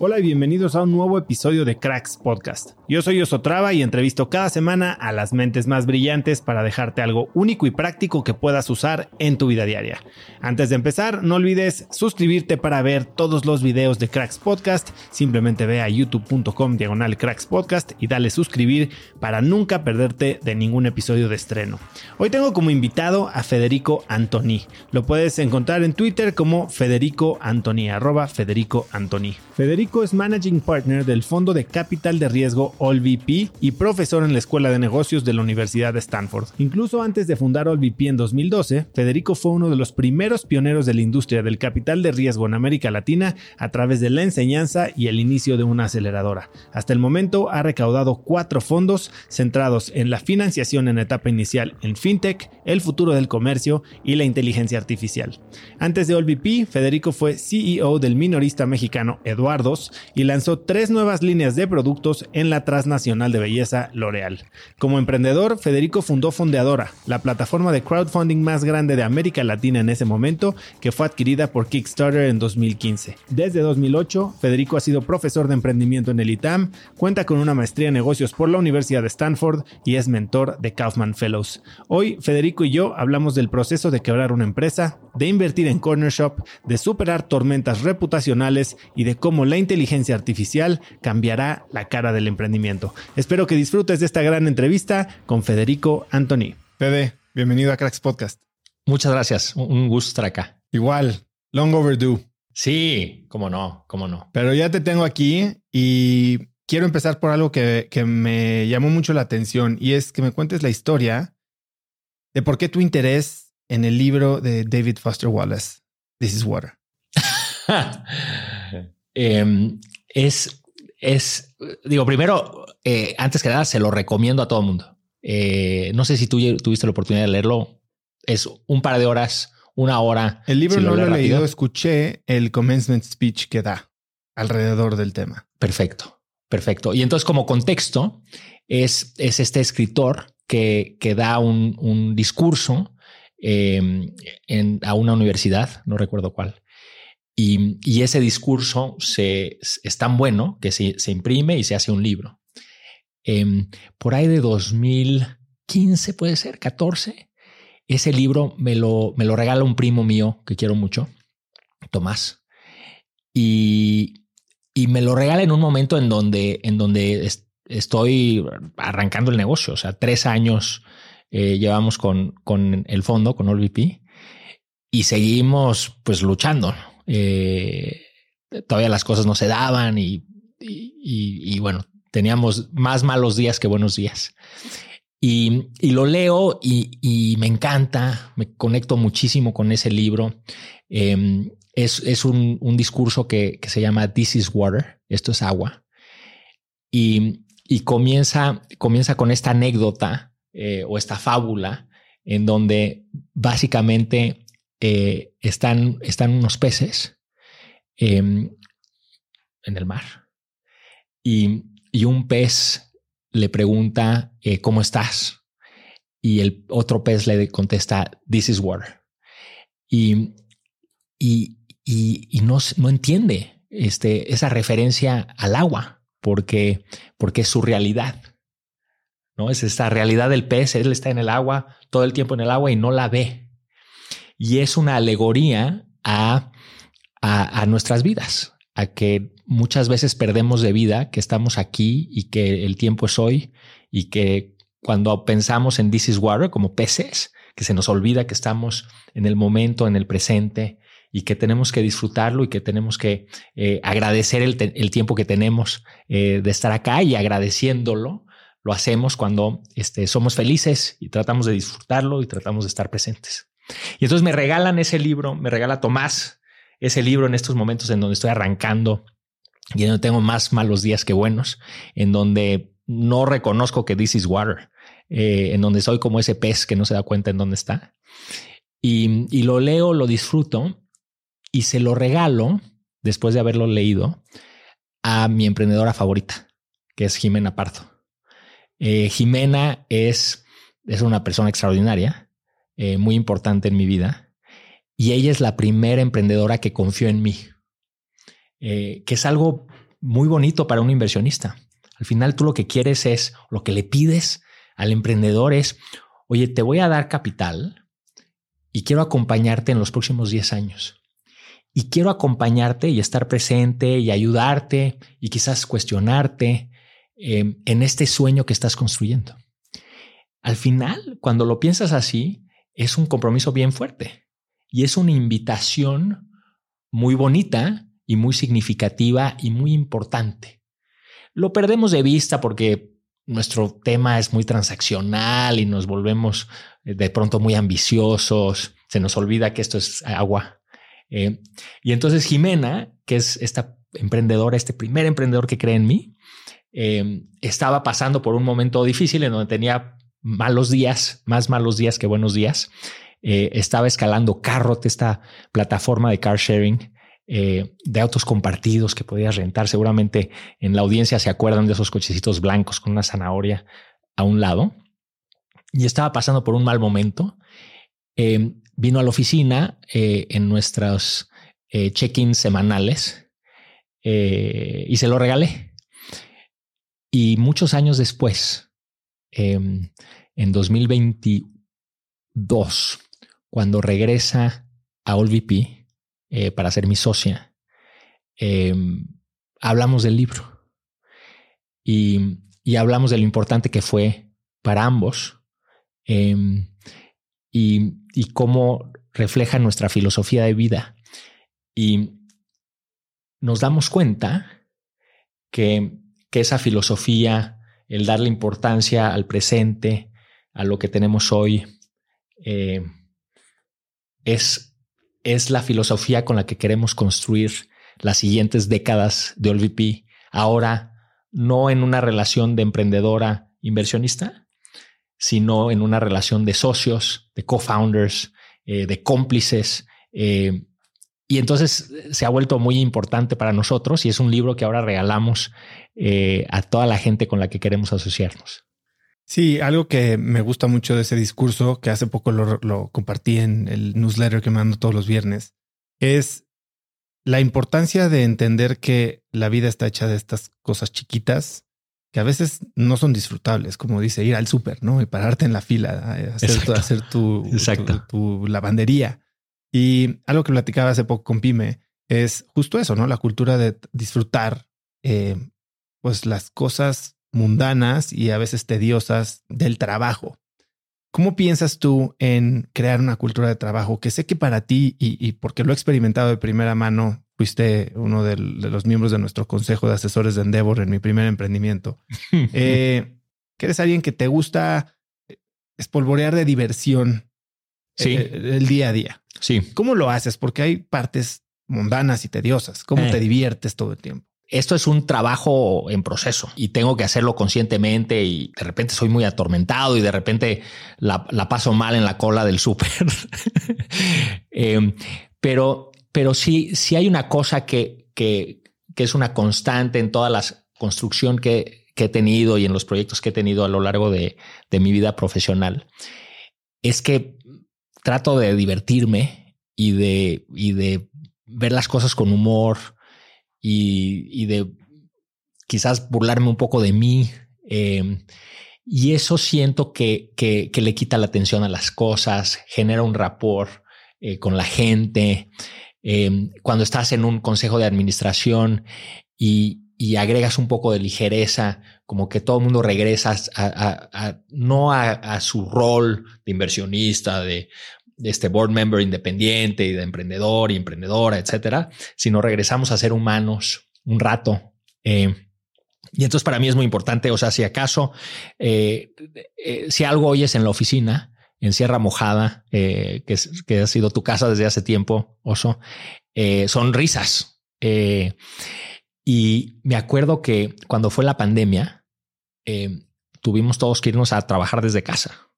Hola y bienvenidos a un nuevo episodio de Cracks Podcast. Yo soy Osotrava y entrevisto cada semana a las mentes más brillantes para dejarte algo único y práctico que puedas usar en tu vida diaria. Antes de empezar, no olvides suscribirte para ver todos los videos de Cracks Podcast. Simplemente ve a youtube.com diagonal Cracks Podcast y dale suscribir para nunca perderte de ningún episodio de estreno. Hoy tengo como invitado a Federico Antoni. Lo puedes encontrar en Twitter como Federico Antoni, arroba Federico Antoni. Federico es Managing Partner del Fondo de Capital de Riesgo AllVP y profesor en la Escuela de Negocios de la Universidad de Stanford. Incluso antes de fundar AllVP en 2012, Federico fue uno de los primeros pioneros de la industria del capital de riesgo en América Latina a través de la enseñanza y el inicio de una aceleradora. Hasta el momento ha recaudado cuatro fondos centrados en la financiación en etapa inicial en fintech, el futuro del comercio y la inteligencia artificial. Antes de AllVP, Federico fue CEO del minorista mexicano Eduardo y lanzó tres nuevas líneas de productos en la transnacional de belleza L'Oreal. Como emprendedor, Federico fundó Fondeadora, la plataforma de crowdfunding más grande de América Latina en ese momento, que fue adquirida por Kickstarter en 2015. Desde 2008, Federico ha sido profesor de emprendimiento en el ITAM, cuenta con una maestría en negocios por la Universidad de Stanford y es mentor de Kaufman Fellows. Hoy, Federico y yo hablamos del proceso de quebrar una empresa, de invertir en Corner Shop, de superar tormentas reputacionales y de cómo la inteligencia artificial cambiará la cara del emprendimiento. Espero que disfrutes de esta gran entrevista con Federico Antoni. Fede, bienvenido a Cracks Podcast. Muchas gracias. Un gusto estar acá. Igual, long overdue. Sí, cómo no, cómo no. Pero ya te tengo aquí y quiero empezar por algo que, que me llamó mucho la atención y es que me cuentes la historia de por qué tu interés en el libro de David Foster Wallace, This is Water. Em, es, es, digo, primero, eh, antes que nada, se lo recomiendo a todo el mundo. Eh, no sé si tú tuviste la oportunidad de leerlo. Es un par de horas, una hora. El libro no lo, he leído, escuché el commencement speech que da alrededor del tema. Perfecto, perfecto. Y entonces, como contexto, es, es este escritor que, que da un, un discurso em, en, a una universidad, no recuerdo cuál, y, ese discurso es tan bueno que se, imprime y se hace un libro. Em, por ahí de 2015, puede ser, 14, ese libro me lo, me lo regala un primo mío que quiero mucho, Tomás. Y, y me lo regala en un momento en donde, en donde estoy arrancando el negocio. O sea, tres años eh, llevamos con, con el fondo, con OLVP, y seguimos pues luchando. Eh, todavía las cosas no se daban y, y, bueno, teníamos más malos días que buenos días. Y, lo leo y, me encanta, me conecto muchísimo con ese libro. Em, es, es un, discurso que, se llama This is Water, esto es agua. Y, y comienza, comienza con esta anécdota eh, o esta fábula en donde básicamente eh, están, están unos peces em, en el mar y, y, un pez le pregunta eh, cómo estás y el otro pez le contesta this is water y, y, y no, no entiende este, esa referencia al agua porque, porque es su realidad. ¿no? Es esta realidad del pez, él está en el agua, todo el tiempo en el agua y no la ve. Y es una alegoría a, a, nuestras vidas, a que muchas veces perdemos de vida que estamos aquí y que el tiempo es hoy y que cuando pensamos en This is Water como peces, que se nos olvida que estamos en el momento, en el presente y que tenemos que disfrutarlo y que tenemos que eh, agradecer el, tiempo que tenemos eh, de estar acá y agradeciéndolo lo hacemos cuando este, somos felices y tratamos de disfrutarlo y tratamos de estar presentes. Y entonces me regalan ese libro, me regala Tomás ese libro en estos momentos en donde estoy arrancando y donde tengo más malos días que buenos, en donde no reconozco que this is water, eh, en donde soy como ese pez que no se da cuenta en dónde está. Y, lo leo, lo disfruto y se lo regalo después de haberlo leído a mi emprendedora favorita, que es Jimena Pardo. Eh, Jimena es, es una persona extraordinaria, eh, muy importante en mi vida, y ella es la primera emprendedora que confió en mí, eh, que es algo muy bonito para un inversionista. Al final tú lo que quieres es, lo que le pides al emprendedor es, oye, te voy a dar capital y quiero acompañarte en los próximos 10 años. Y quiero acompañarte y estar presente y ayudarte y quizás cuestionarte Em, en este sueño que estás construyendo. Al final, cuando lo piensas así, es un compromiso bien fuerte y es una invitación muy bonita y muy significativa y muy importante. Lo perdemos de vista porque nuestro tema es muy transaccional y nos volvemos eh, de pronto muy ambiciosos, se nos olvida que esto es agua. Eh, y entonces Jimena, que es esta emprendedora, este primer emprendedor que cree en mí, eh, estaba pasando por un momento difícil en donde tenía malos días, más malos días que buenos días. Eh, estaba escalando Carrot, esta plataforma de car sharing eh, de autos compartidos que podías rentar. Seguramente en la audiencia se acuerdan de esos cochecitos blancos con una zanahoria a un lado. Y estaba pasando por un mal momento. vino a la oficina en nuestros check-ins semanales y se lo regalé. Y muchos años después, em, en 2022, cuando regresa a OLVP eh, para ser mi socia, em, hablamos del libro y, hablamos de lo importante que fue para ambos em, y, y cómo refleja nuestra filosofía de vida. Y nos damos cuenta que que esa filosofía, el darle importancia al presente, a lo que tenemos hoy, eh, es, es la filosofía con la que queremos construir las siguientes décadas de OLVP. Ahora, no en una relación de emprendedora inversionista, sino en una relación de socios, de co-founders, eh, de cómplices, eh, y entonces eh, se ha vuelto muy importante para nosotros y es un libro que ahora regalamos eh, a toda la gente con la que queremos asociarnos. Sí, algo que me gusta mucho de ese discurso, que hace poco lo, compartí en el newsletter que mando todos los viernes, es la importancia de entender que la vida está hecha de estas cosas chiquitas que a veces no son disfrutables, como dice ir al súper, ¿no? Y pararte en la fila, hacer, hacer tu, tu lavandería. Y algo que platicaba hace poco con Pime es justo eso, ¿no? La cultura de disfrutar eh, pues las cosas mundanas y a veces tediosas del trabajo. ¿Cómo piensas tú en crear una cultura de trabajo que sé que para ti y, porque lo he experimentado de primera mano, fuiste uno de, los miembros de nuestro consejo de asesores de Endeavor en mi primer emprendimiento, eh, que eres alguien que te gusta espolvorear de diversión sí. Eh, el día a día. Sí. ¿Cómo lo haces? Porque hay partes mundanas y tediosas. ¿Cómo te eh. diviertes todo el tiempo? esto es un trabajo en proceso y tengo que hacerlo conscientemente y de repente soy muy atormentado y de repente la, paso mal en la cola del súper. Em, pero, pero sí, sí hay una cosa que, que, es una constante en toda la construcción que, he tenido y en los proyectos que he tenido a lo largo de, de mi vida profesional. Es que trato de divertirme y de, y de ver las cosas con humor, y, de quizás burlarme un poco de mí. Em, y eso siento que, que, le quita la atención a las cosas, genera un rapport eh, con la gente. Em, cuando estás en un consejo de administración y, agregas un poco de ligereza, como que todo el mundo regresa a, no a, su rol de inversionista, de, este board member independiente y de emprendedor y emprendedora, etcétera, sino regresamos a ser humanos un rato. Eh, y entonces para mí es muy importante, o sea, si acaso, eh, eh, si algo oyes en la oficina, en Sierra Mojada, que, que, ha sido tu casa desde hace tiempo, Oso, son risas. y me acuerdo que cuando fue la pandemia, tuvimos todos que irnos a trabajar desde casa.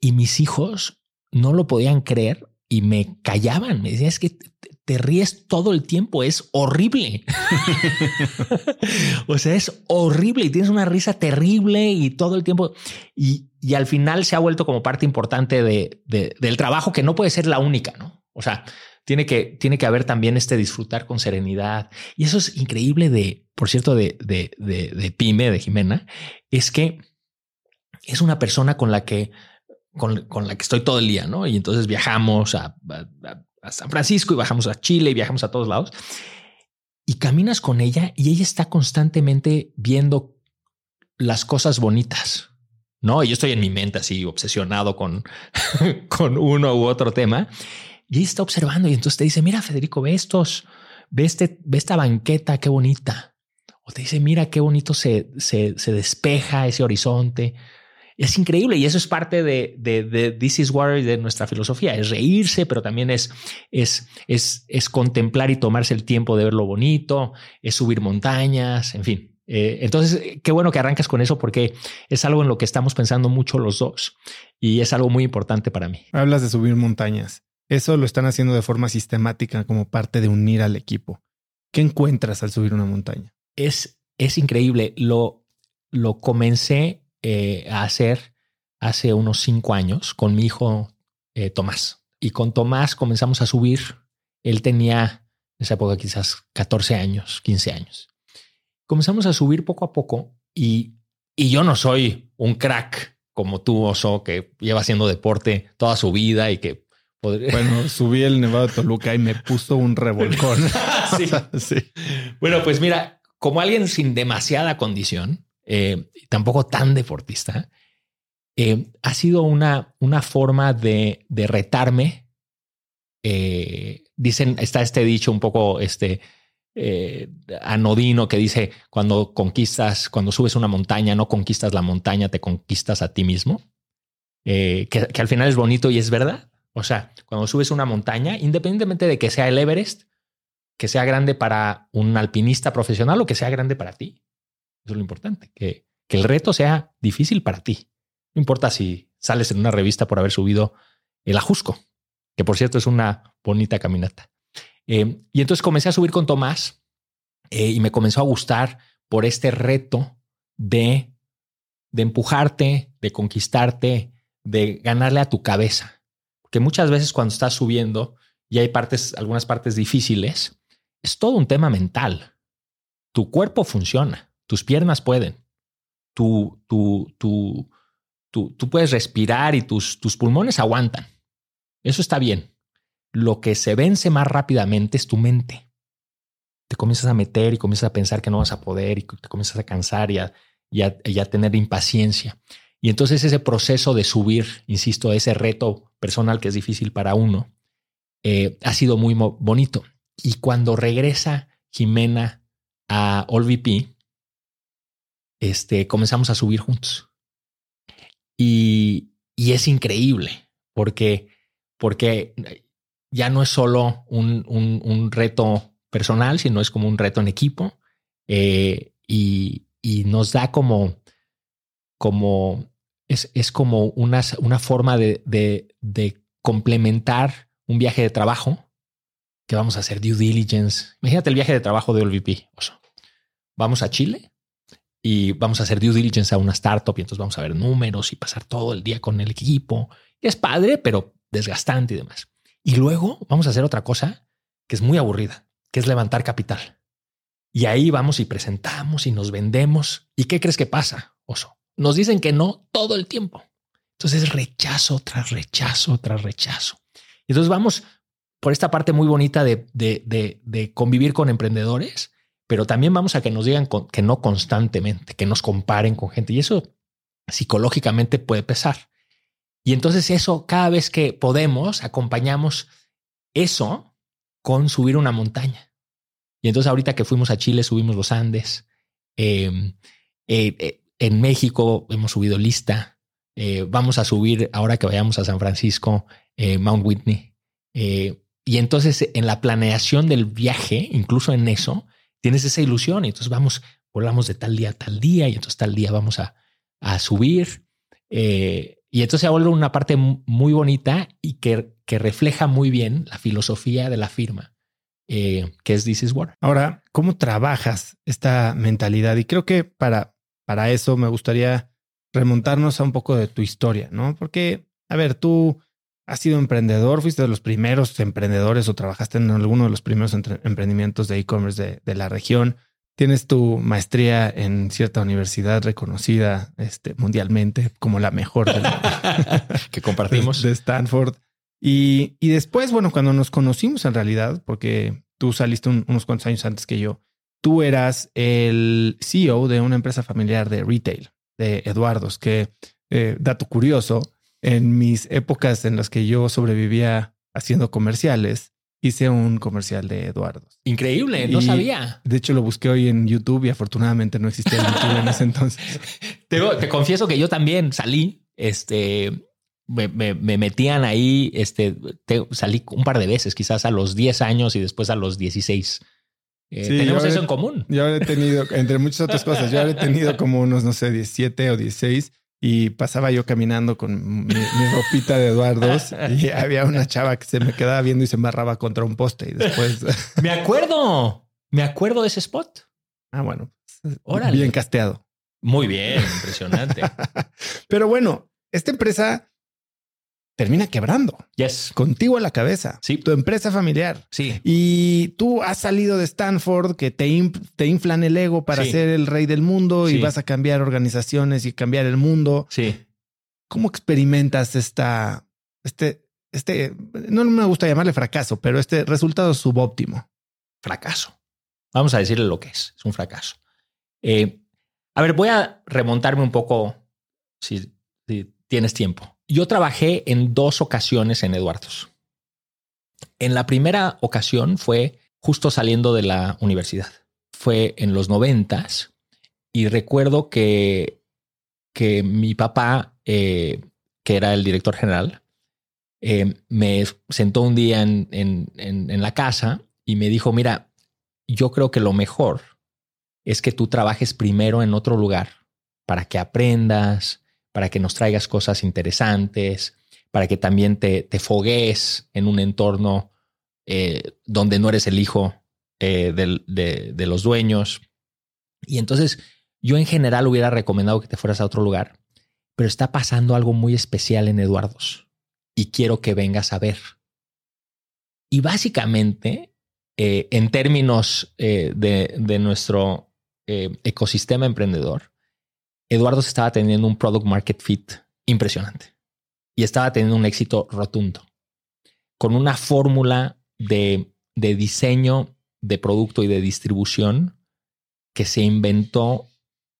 Y mis hijos no lo podían creer y me callaban. Me decían, es que te ríes todo el tiempo, es horrible. o sea, es horrible y tienes una risa terrible y todo el tiempo. Y, al final se ha vuelto como parte importante de, del trabajo que no puede ser la única, ¿no? O sea, tiene que, tiene que haber también este disfrutar con serenidad. Y eso es increíble de, por cierto, de, de, de Pyme, de Jimena, es que es una persona con la que con, la que estoy todo el día, ¿no? Y entonces viajamos a, San Francisco y bajamos a Chile y viajamos a todos lados. Y caminas con ella y ella está constantemente viendo las cosas bonitas, ¿no? Y yo estoy en mi mente así obsesionado con, con uno u otro tema. Y ella está observando y entonces te dice, mira, Federico, ve estos, ve, este, ve esta banqueta, qué bonita. O te dice, mira qué bonito se, se, se despeja ese horizonte es increíble y eso es parte de, de, This is War de nuestra filosofía. Es reírse, pero también es, es, es, es contemplar y tomarse el tiempo de ver lo bonito, es subir montañas, en fin. Eh, entonces, qué bueno que arrancas con eso porque es algo en lo que estamos pensando mucho los dos y es algo muy importante para mí. Hablas de subir montañas. Eso lo están haciendo de forma sistemática como parte de unir al equipo. ¿Qué encuentras al subir una montaña? Es, es increíble. Lo, lo comencé eh, a hacer hace unos cinco años con mi hijo eh, Tomás. Y con Tomás comenzamos a subir. Él tenía en esa época quizás 14 años, 15 años. Comenzamos a subir poco a poco y, y yo no soy un crack como tú, Oso, que lleva haciendo deporte toda su vida y que podría... Bueno, subí el Nevado de Toluca y me puso un revolcón. sí. Bueno, pues mira, como alguien sin demasiada condición, eh, tampoco tan deportista, eh, ha sido una, una forma de, de retarme. Eh, dicen, está este dicho un poco este, anodino que dice, cuando conquistas, cuando subes una montaña, no conquistas la montaña, te conquistas a ti mismo. que, que al final es bonito y es verdad. O sea, cuando subes una montaña, independientemente de que sea el Everest, que sea grande para un alpinista profesional o que sea grande para ti. Eso es lo importante, que, que el reto sea difícil para ti. No importa si sales en una revista por haber subido el Ajusco, que por cierto es una bonita caminata. Eh, y entonces comencé a subir con Tomás eh, y me comenzó a gustar por este reto de, de empujarte, de conquistarte, de ganarle a tu cabeza. Que muchas veces cuando estás subiendo y hay partes, algunas partes difíciles, es todo un tema mental. Tu cuerpo funciona, tus piernas pueden, tú, tú, tú, tú, tú puedes respirar y tus, tus pulmones aguantan. Eso está bien. Lo que se vence más rápidamente es tu mente. te comienzas a meter y comienzas a pensar que no vas a poder y te comienzas a cansar y a, y tener impaciencia. Y entonces ese proceso de subir, insisto, ese reto personal que es difícil para uno, eh, ha sido muy bonito. Y cuando regresa Jimena a AllVP, este, comenzamos a subir juntos. Y, y es increíble porque, porque ya no es solo un, un, reto personal, sino es como un reto en equipo eh, y, y, nos da como, como es, es como una, una forma de, de, complementar un viaje de trabajo que vamos a hacer due diligence. Imagínate el viaje de trabajo de OLVP. Vamos a Chile y vamos a hacer due diligence a una startup y entonces vamos a ver números y pasar todo el día con el equipo. es padre, pero desgastante y demás. Y luego vamos a hacer otra cosa que es muy aburrida, que es levantar capital. Y ahí vamos y presentamos y nos vendemos. ¿Y qué crees que pasa, oso? Nos dicen que no todo el tiempo. Entonces rechazo tras rechazo tras rechazo. Entonces vamos por esta parte muy bonita de, de, convivir con emprendedores, pero también vamos a que nos digan que no constantemente, que nos comparen con gente. Y eso psicológicamente puede pesar. Y entonces eso, cada vez que podemos, acompañamos eso con subir una montaña. Y entonces ahorita que fuimos a Chile, subimos los Andes. Em, eh, eh, en México hemos subido lista. Eh, vamos a subir ahora que vayamos a San Francisco, Mount Whitney. y entonces en la planeación del viaje, incluso en eso, tienes esa ilusión. Y entonces vamos, volamos de tal día a tal día y entonces tal día vamos a, a subir. Y entonces se vuelve una parte muy bonita y que, que refleja muy bien la filosofía de la firma, eh, que es This is War. Ahora, ¿cómo trabajas esta mentalidad? Y creo que para, para eso me gustaría remontarnos a un poco de tu historia, ¿no? Porque, a ver, tú has sido emprendedor, fuiste de los primeros emprendedores o trabajaste en alguno de los primeros emprendimientos de e-commerce de, de la región. Tienes tu maestría en cierta universidad reconocida este, mundialmente como la mejor que compartimos de, Stanford. Y, y, después, bueno, cuando nos conocimos en realidad, porque tú saliste unos cuantos años antes que yo, tú eras el CEO de una empresa familiar de retail, de Eduardos, que, eh, dato curioso, en mis épocas en las que yo sobrevivía haciendo comerciales, hice un comercial de Eduardo. Increíble, no sabía. De hecho, lo busqué hoy en YouTube y afortunadamente no existía YouTube en ese entonces. Te, confieso que yo también salí, este, me, metían ahí, este, salí un par de veces, quizás a los 10 años y después a los 16. Eh, tenemos eso en común. Yo he tenido, entre muchas otras cosas, yo he tenido como unos, no sé, 17 o 16 y pasaba yo caminando con mi, ropita de Eduardos y había una chava que se me quedaba viendo y se embarraba contra un poste y después... me acuerdo, me acuerdo de ese spot. Ah, bueno, bien casteado. Muy bien, impresionante. Pero bueno, esta empresa termina quebrando. Yes. Contigo a la cabeza. Sí. Tu empresa familiar. Sí. Y tú has salido de Stanford que te, te inflan el ego para ser el rey del mundo y vas a cambiar organizaciones y cambiar el mundo. Sí. ¿Cómo experimentas esta, este, este, no me gusta llamarle fracaso, pero este resultado subóptimo? Fracaso. Vamos a decirle lo que es. Es un fracaso. Eh, a ver, voy a remontarme un poco si, si tienes tiempo. Yo trabajé en dos ocasiones en Eduardos. En la primera ocasión fue justo saliendo de la universidad. Fue en los noventas y recuerdo que, que mi papá, eh, que era el director general, eh, me sentó un día en, en la casa y me dijo, mira, yo creo que lo mejor es que tú trabajes primero en otro lugar para que aprendas, para que nos traigas cosas interesantes, para que también te, te foguees en un entorno eh, donde no eres el hijo eh, de, de los dueños. Y entonces yo en general hubiera recomendado que te fueras a otro lugar, pero está pasando algo muy especial en Eduardos y quiero que vengas a ver. Y básicamente, eh, en términos de, de, nuestro ecosistema emprendedor, Eduardo estaba teniendo un product market fit impresionante y estaba teniendo un éxito rotundo con una fórmula de, diseño de producto y de distribución que se inventó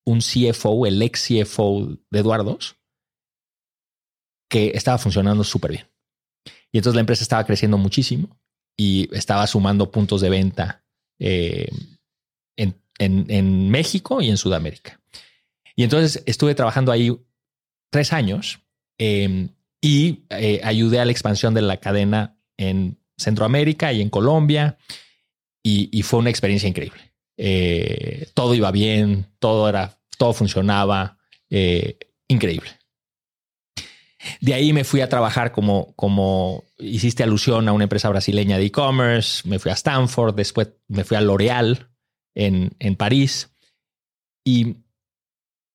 un CFO, el ex CFO de Eduardos, que estaba funcionando súper bien. Y entonces la empresa estaba creciendo muchísimo y estaba sumando puntos de venta eh, en, México y en Sudamérica. Y entonces estuve trabajando ahí tres años em, y eh, ayudé a la expansión de la cadena en Centroamérica y en Colombia y, fue una experiencia increíble. Eh, todo iba bien, todo era, todo funcionaba, increíble. De ahí me fui a trabajar como, como hiciste alusión a una empresa brasileña de e-commerce, me fui a Stanford, después me fui a L'Oreal en, en, París. Y,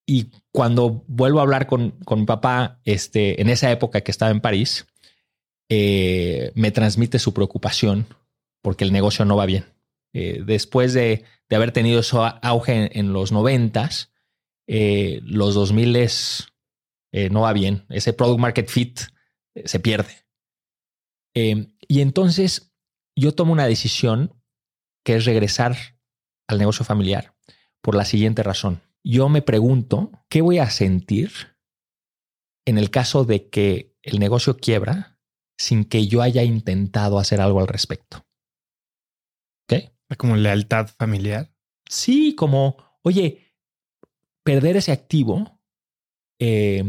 y cuando vuelvo a hablar con, con mi papá, este, en esa época que estaba en París, eh, me transmite su preocupación porque el negocio no va bien. Eh, después de, de, haber tenido eso auge en, los noventas, eh, los 2000 es eh, no va bien, ese product market fit se pierde. Y entonces yo tomo una decisión que es regresar al negocio familiar por la siguiente razón. Yo me pregunto, ¿qué voy a sentir en el caso de que el negocio quiebra sin que yo haya intentado hacer algo al respecto? ¿Ok? Como lealtad familiar. Sí, como, oye, perder ese activo eh,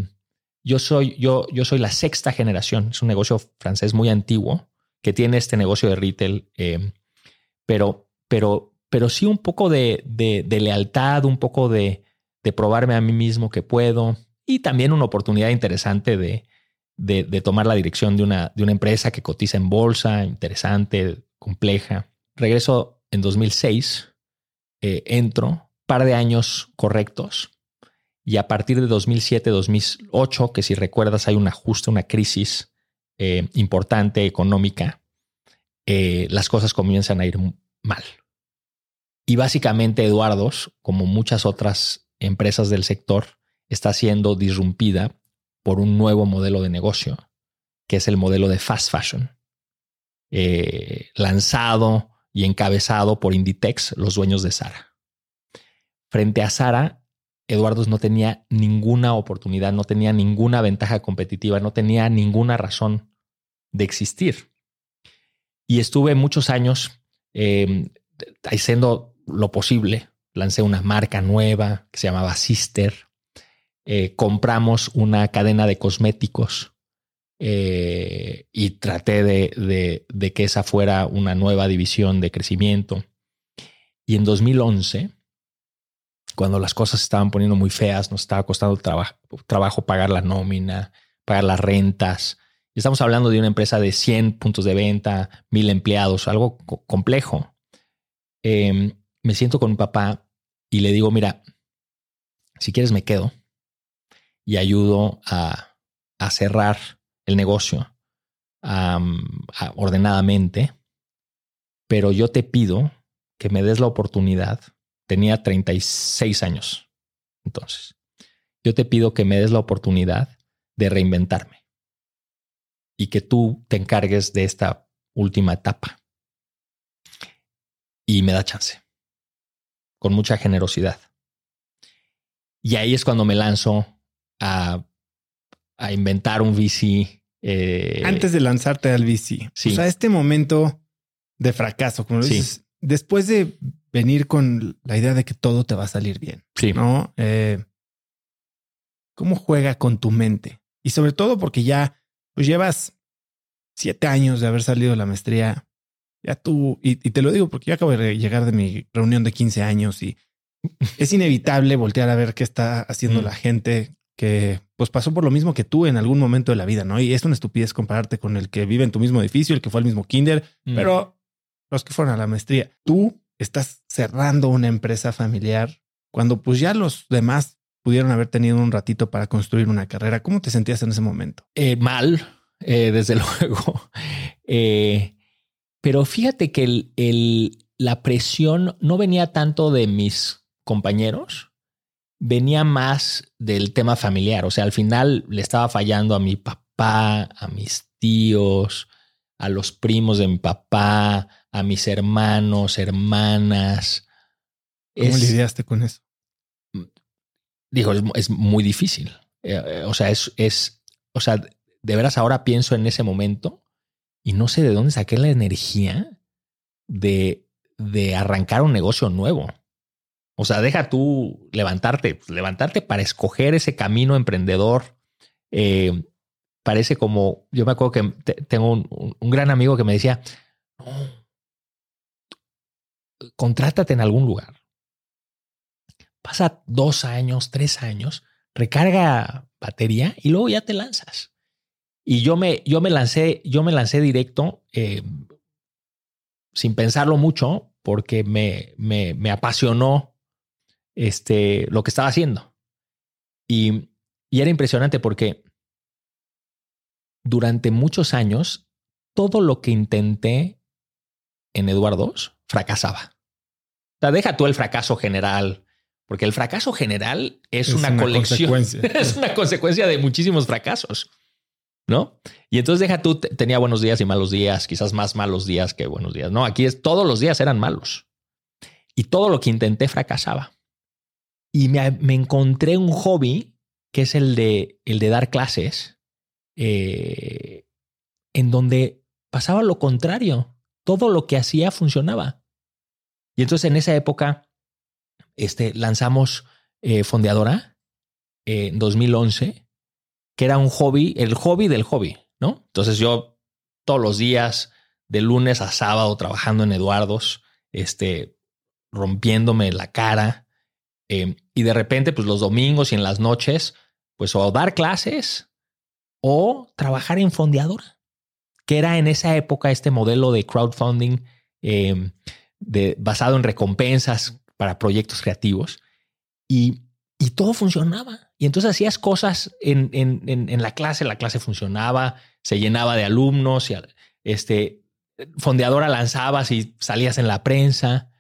yo, soy, yo, yo soy la sexta generación. Es un negocio francés muy antiguo que tiene este negocio de retail, eh, pero, pero, pero sí un poco de, de, lealtad, un poco de, de, probarme a mí mismo que puedo y también una oportunidad interesante de, de, tomar la dirección de una, de una empresa que cotiza en bolsa, interesante, compleja. Regreso en 2006, eh, entro, par de años correctos y a partir de 2007-2008, que si recuerdas hay un ajuste, una crisis eh, importante económica, eh, las cosas comienzan a ir mal. Y básicamente Eduardos, como muchas otras empresas del sector, está siendo disrumpida por un nuevo modelo de negocio, que es el modelo de fast fashion, eh, lanzado y encabezado por Inditex, los dueños de Sara. Frente a Sara, Eduardo no tenía ninguna oportunidad, no tenía ninguna ventaja competitiva, no tenía ninguna razón de existir. Y estuve muchos años eh, haciendo lo posible. Lancé una marca nueva que se llamaba Sister. Eh, compramos una cadena de cosméticos eh, y traté de, de que esa fuera una nueva división de crecimiento. Y en 2011 cuando las cosas estaban poniendo muy feas, nos estaba costando trabajo pagar la nómina, pagar las rentas. Estamos hablando de una empresa de 100 puntos de venta, mil empleados, algo complejo. Em, me siento con mi papá y le digo, mira, si quieres me quedo y ayudo a, cerrar el negocio ordenadamente, pero yo te pido que me des la oportunidad Tenía 36 años. Entonces, yo te pido que me des la oportunidad de reinventarme y que tú te encargues de esta última etapa. Y me da chance, con mucha generosidad. Y ahí es cuando me lanzo a, a inventar un VC. Eh, Antes de lanzarte al VC. Sí. O sea, este momento de fracaso, como lo dices, después de venir con la idea de que todo te va a salir bien. Sí. ¿No? Eh, ¿Cómo juega con tu mente? Y sobre todo porque ya pues llevas siete años de haber salido de la maestría. Ya tú, y, te lo digo porque yo acabo de llegar de mi reunión de 15 años y es inevitable voltear a ver qué está haciendo mm. la gente que pues pasó por lo mismo que tú en algún momento de la vida, ¿no? Y es una estupidez compararte con el que vive en tu mismo edificio, el que fue al mismo kinder, mm. pero los que fueron a la maestría. Tú estás cerrando una empresa familiar cuando pues ya los demás pudieron haber tenido un ratito para construir una carrera. ¿Cómo te sentías en ese momento? Eh, mal, eh, desde luego. Eh, pero fíjate que el, la presión no venía tanto de mis compañeros, venía más del tema familiar. O sea, al final le estaba fallando a mi papá, a mis tíos, a los primos de mi papá, a mis hermanos, hermanas. ¿Cómo lidiaste con eso? Digo, es, muy difícil. Eh, eh, o sea, es, es, o sea, de veras ahora pienso en ese momento y no sé de dónde saqué la energía de, de arrancar un negocio nuevo. O sea, deja tú levantarte, pues, levantarte para escoger ese camino emprendedor. Eh, parece como, yo me acuerdo que tengo un, gran amigo que me decía, contrátate en algún lugar. Pasa dos años, tres años, recarga batería y luego ya te lanzas. Y yo me, yo me lancé, yo me lancé directo eh, sin pensarlo mucho porque me, me, me apasionó este, lo que estaba haciendo. Y, era impresionante porque durante muchos años, todo lo que intenté en Eduardo fracasaba. O sea, deja tú el fracaso general, porque el fracaso general es, una, colección, es una consecuencia de muchísimos fracasos, ¿no? Y entonces deja tú, tenía buenos días y malos días, quizás más malos días que buenos días. No, aquí es todos los días eran malos y todo lo que intenté fracasaba y me, encontré un hobby que es el de, el de dar clases, eh, en donde pasaba lo contrario. Todo lo que hacía funcionaba. Y entonces en esa época este, lanzamos eh, Fondeadora en 2011, que era un hobby, el hobby del hobby, ¿no? Entonces yo todos los días, de lunes a sábado, trabajando en Eduardos, este, rompiéndome la cara, Em, y de repente, pues los domingos y en las noches, pues o dar clases o trabajar en fondeadora, que era en esa época este modelo de crowdfunding em, de, basado en recompensas para proyectos creativos. Y, y todo funcionaba. Y entonces hacías cosas en, en, en, la clase, la clase funcionaba, se llenaba de alumnos, y, este, fondeadora lanzabas y salías en la prensa.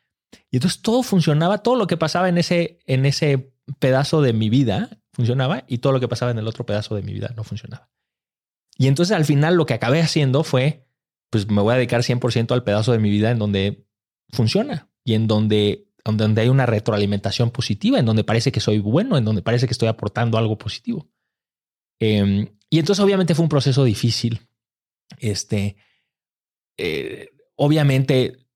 Y entonces todo funcionaba, todo lo que pasaba en ese, en ese pedazo de mi vida funcionaba y todo lo que pasaba en el otro pedazo de mi vida no funcionaba. Y entonces al final lo que acabé haciendo fue, pues me voy a dedicar 100% al pedazo de mi vida en donde funciona y en donde, donde hay una retroalimentación positiva, en donde parece que soy bueno, en donde parece que estoy aportando algo positivo. Em, y entonces obviamente fue un proceso difícil. Este, eh, obviamente,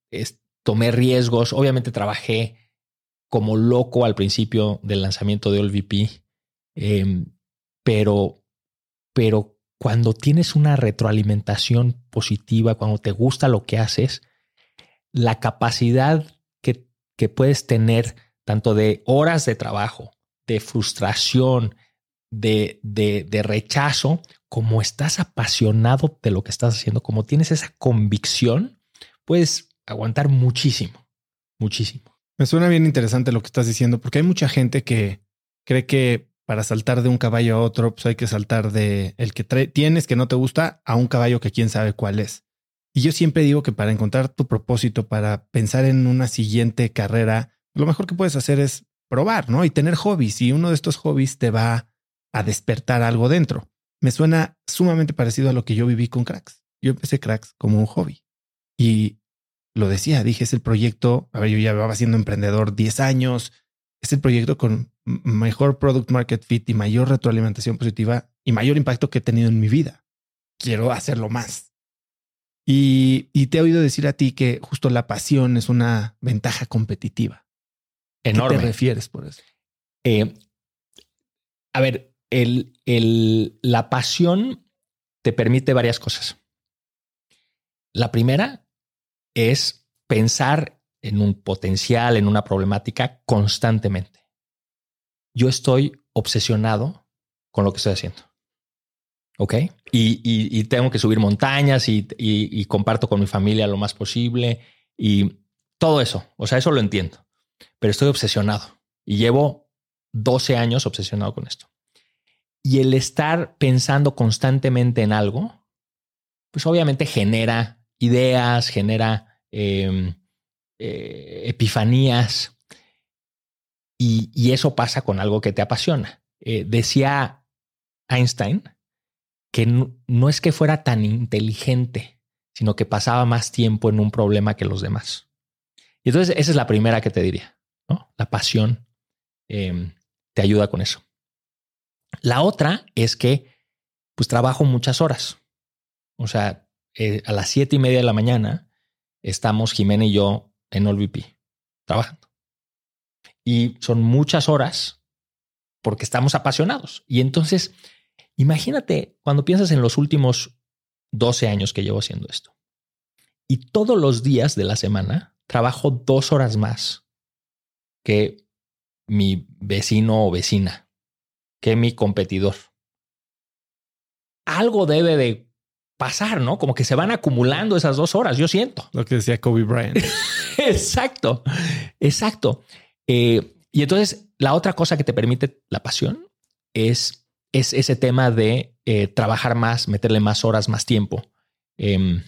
tomé riesgos, obviamente trabajé como loco al principio del lanzamiento de OLVP, em, pero, pero cuando tienes una retroalimentación positiva, cuando te gusta lo que haces, la capacidad que, puedes tener tanto de horas de trabajo, de frustración, de, de, rechazo, como estás apasionado de lo que estás haciendo, como tienes esa convicción, pues aguantar muchísimo, muchísimo. Me suena bien interesante lo que estás diciendo, porque hay mucha gente que cree que para saltar de un caballo a otro, pues hay que saltar de el que tienes que no te gusta a un caballo que quién sabe cuál es. Y yo siempre digo que para encontrar tu propósito, para pensar en una siguiente carrera, lo mejor que puedes hacer es probar, ¿no? Y tener hobbies. Y uno de estos hobbies te va a despertar algo dentro. Me suena sumamente parecido a lo que yo viví con Cracks. Yo empecé Cracks como un hobby. Y lo decía, dije, es el proyecto, a ver, yo ya llevaba siendo emprendedor 10 años, es el proyecto con mejor product market fit y mayor retroalimentación positiva y mayor impacto que he tenido en mi vida. Quiero hacerlo más. Y, te he oído decir a ti que justo la pasión es una ventaja competitiva. Enorme. ¿Qué te refieres por eso? Eh, a ver, el, el, la pasión te permite varias cosas. La primera es pensar en un potencial, en una problemática constantemente. Yo estoy obsesionado con lo que estoy haciendo. ¿Ok? Y, tengo que subir montañas y, y, comparto con mi familia lo más posible y todo eso. O sea, eso lo entiendo. Pero estoy obsesionado y llevo 12 años obsesionado con esto. Y el estar pensando constantemente en algo, pues obviamente genera ideas, genera em, eh, epifanías y, eso pasa con algo que te apasiona. Eh, decía Einstein que no, es que fuera tan inteligente sino que pasaba más tiempo en un problema que los demás. Y entonces esa es la primera que te diría. La pasión em, te ayuda con eso. La otra es que pues trabajo muchas horas. O sea, eh, a las siete y media de la mañana estamos Jimena y yo en OLVP trabajando. Y son muchas horas porque estamos apasionados. Y entonces, imagínate cuando piensas en los últimos 12 años que llevo haciendo esto. Y todos los días de la semana trabajo dos horas más que mi vecino o vecina, que mi competidor. Algo debe de pasar, ¿no? Como que se van acumulando esas dos horas, yo siento. Lo que decía Kobe Bryant. exacto, exacto. Eh, y entonces la otra cosa que te permite la pasión es, es ese tema de eh, trabajar más, meterle más horas, más tiempo. Em,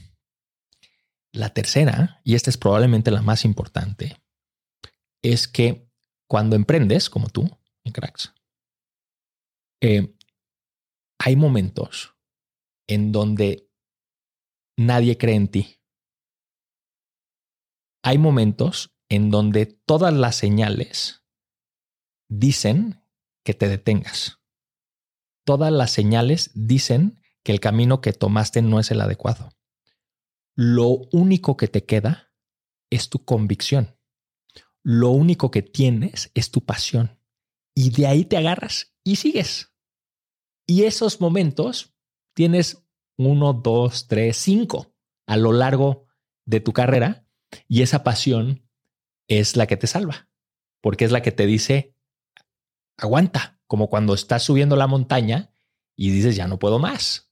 la tercera, y esta es probablemente la más importante, es que cuando emprendes, como tú, en Cracks, eh, hay momentos en donde nadie cree en ti. Hay momentos en donde todas las señales dicen que te detengas. Todas las señales dicen que el camino que tomaste no es el adecuado lo único que te queda es tu convicción. Lo único que tienes es tu pasión. Y de ahí te agarras y sigues. Y esos momentos tienes uno, dos, tres, cinco a lo largo de tu carrera. Y esa pasión es la que te salva, porque es la que te dice, aguanta, como cuando estás subiendo la montaña y dices, ya no puedo más.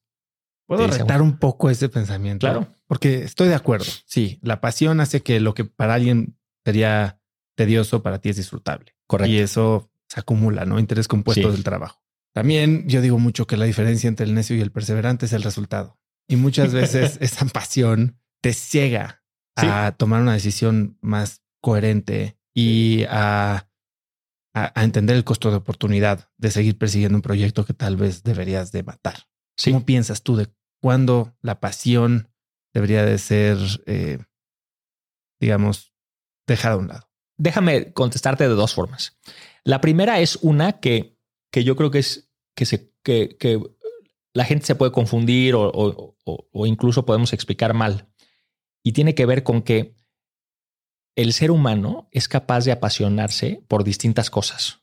Puedo retar un poco ese pensamiento. Claro. Porque estoy de acuerdo. Sí, la pasión hace que lo que para alguien sería tedioso, para ti es disfrutable. Correcto. Y eso se acumula, ¿no? Interés compuesto del trabajo. También yo digo mucho que la diferencia entre el necio y el perseverante es el resultado. Y muchas veces esa pasión te ciega a tomar una decisión más coherente y a, a, entender el costo de oportunidad de seguir persiguiendo un proyecto que tal vez deberías de matar. ¿Cómo piensas tú de cuándo la pasión debería de ser, eh, digamos, dejada a un lado. Déjame contestarte de dos formas. La primera es una que, que yo creo que es que, se, que, que la gente se puede confundir o, o, o, incluso podemos explicar mal. Y tiene que ver con que el ser humano es capaz de apasionarse por distintas cosas.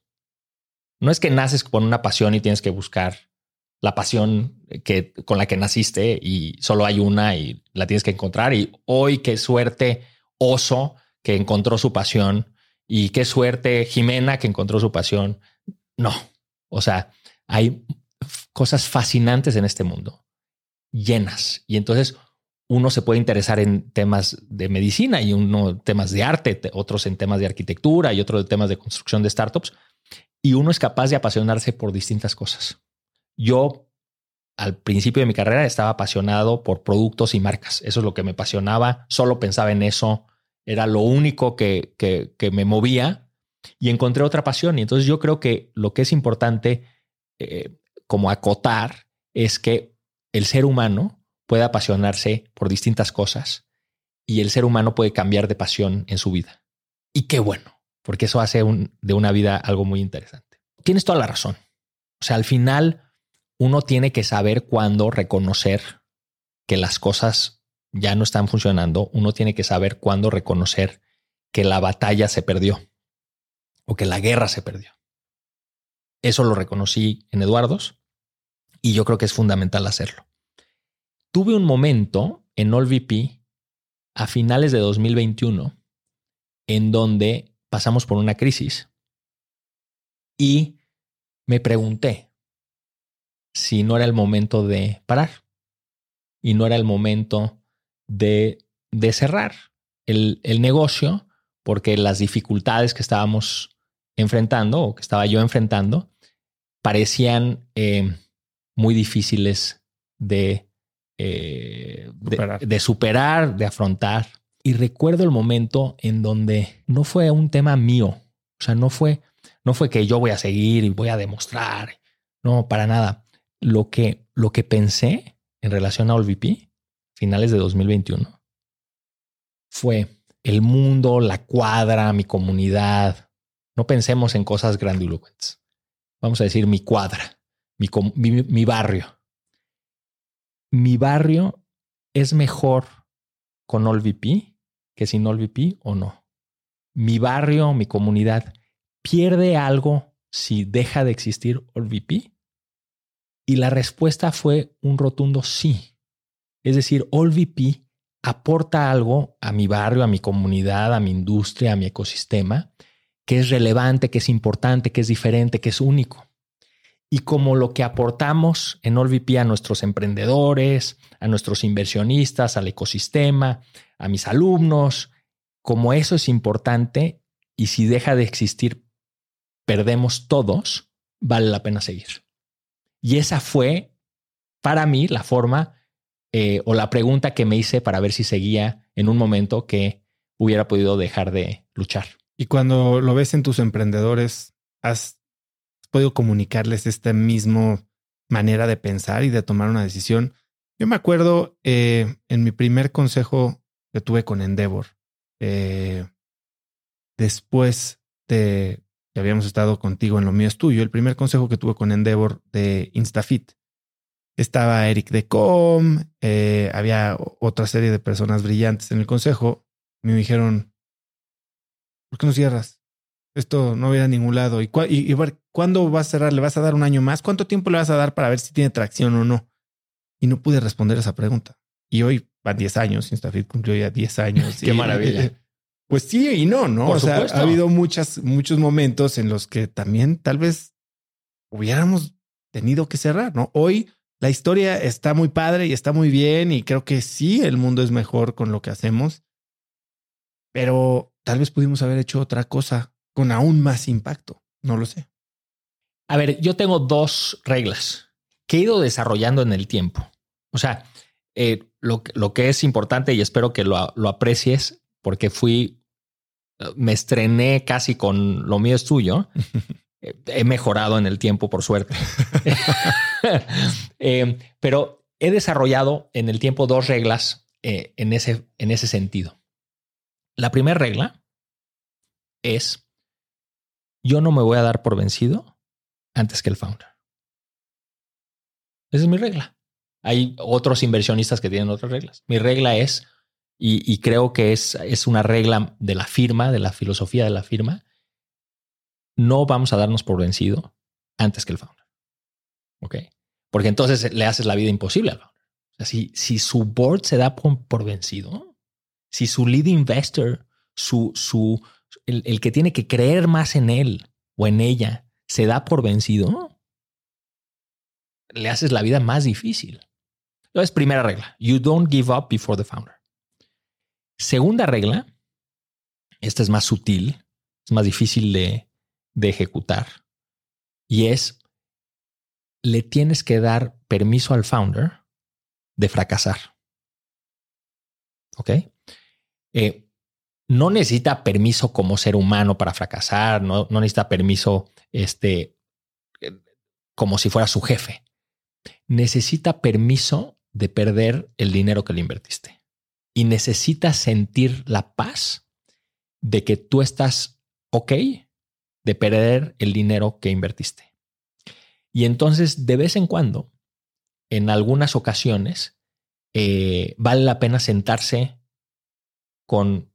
No es que naces con una pasión y tienes que buscar la pasión que, con la que naciste y solo hay una y la tienes que encontrar. Y hoy qué suerte Oso que encontró su pasión y qué suerte Jimena que encontró su pasión. No, o sea, hay cosas fascinantes en este mundo, llenas. Y entonces uno se puede interesar en temas de medicina y uno temas de arte, otros en temas de arquitectura y otros en temas de construcción de startups. Y uno es capaz de apasionarse por distintas cosas. Yo al principio de mi carrera estaba apasionado por productos y marcas. Eso es lo que me apasionaba. Solo pensaba en eso. Era lo único que, que, me movía y encontré otra pasión. Y entonces yo creo que lo que es importante eh, como acotar es que el ser humano puede apasionarse por distintas cosas y el ser humano puede cambiar de pasión en su vida. Y qué bueno, porque eso hace de una vida algo muy interesante. Tienes toda la razón. O sea, al final uno tiene que saber cuándo reconocer que las cosas ya no están funcionando. Uno tiene que saber cuándo reconocer que la batalla se perdió o que la guerra se perdió. Eso lo reconocí en Eduardos y yo creo que es fundamental hacerlo. Tuve un momento en AllVP a finales de 2021 en donde pasamos por una crisis y me pregunté, si no era el momento de parar y no era el momento de, de cerrar el, el, negocio porque las dificultades que estábamos enfrentando o que estaba yo enfrentando parecían eh, muy difíciles de, eh, de, superar, de afrontar. Y recuerdo el momento en donde no fue un tema mío, o sea, no fue, no fue que yo voy a seguir y voy a demostrar, no, para nada lo que, lo que pensé en relación a OLVP finales de 2021, fue el mundo, la cuadra, mi comunidad. No pensemos en cosas grandilocuentes. Vamos a decir mi cuadra, mi, mi, mi barrio. Mi barrio es mejor con AllVP que sin AllVP o no. Mi barrio, mi comunidad, pierde algo si deja de existir AllVP. Y la respuesta fue un rotundo sí. Es decir, AllVP aporta algo a mi barrio, a mi comunidad, a mi industria, a mi ecosistema, que es relevante, que es importante, que es diferente, que es único. Y como lo que aportamos en AllVP a nuestros emprendedores, a nuestros inversionistas, al ecosistema, a mis alumnos, como eso es importante y si deja de existir, perdemos todos, vale la pena seguir. Y esa fue para mí la forma eh, o la pregunta que me hice para ver si seguía en un momento que hubiera podido dejar de luchar. Y cuando lo ves en tus emprendedores, ¿has podido comunicarles esta misma manera de pensar y de tomar una decisión? Yo me acuerdo eh, en mi primer consejo que tuve con Endeavor, eh, después de que habíamos estado contigo en lo mío es tuyo, el primer consejo que tuve con Endeavor de InstaFit estaba Eric de Com, eh, había otra serie de personas brillantes en el consejo. Me dijeron, ¿por qué no cierras? Esto no va a ir a ningún lado. ¿Y, y, cuándo vas a cerrar? ¿Le vas a dar un año más? ¿Cuánto tiempo le vas a dar para ver si tiene tracción o no? Y no pude responder esa pregunta. Y hoy van 10 años, InstaFit cumplió ya 10 años. Qué maravilla. Pues sí y no, ¿no? o sea, ha habido muchas, muchos momentos en los que también tal vez hubiéramos tenido que cerrar, ¿no? Hoy la historia está muy padre y está muy bien y creo que sí, el mundo es mejor con lo que hacemos, pero tal vez pudimos haber hecho otra cosa con aún más impacto, no lo sé. A ver, yo tengo dos reglas que he ido desarrollando en el tiempo. O sea, eh, lo, lo, que es importante y espero que lo, lo aprecies porque fui, me estrené casi con lo mío es tuyo. he mejorado en el tiempo, por suerte. Eh, pero he desarrollado en el tiempo dos reglas eh, en, ese, en ese sentido. La primera regla es, yo no me voy a dar por vencido antes que el founder. Esa es mi regla. Hay otros inversionistas que tienen otras reglas. Mi regla es, y, creo que es, es una regla de la firma, de la filosofía de la firma, no vamos a darnos por vencido antes que el founder. Ok. Porque entonces le haces la vida imposible al founder. Si, si su board se da por, vencido, si su lead investor, su, su, el, el, que tiene que creer más en él o en ella, se da por vencido, le haces la vida más difícil. Entonces, primera regla, you don't give up before the founder. Segunda regla, esta es más sutil, es más difícil de, de ejecutar y es, le tienes que dar permiso al founder de fracasar. ¿Ok? Eh, no necesita permiso como ser humano para fracasar, no, no necesita permiso este, como si fuera su jefe. Necesita permiso de perder el dinero que le invertiste. Y necesita sentir la paz de que tú estás ok de perder el dinero que invertiste. Y entonces, de vez en cuando, en algunas ocasiones, eh, vale la pena sentarse con,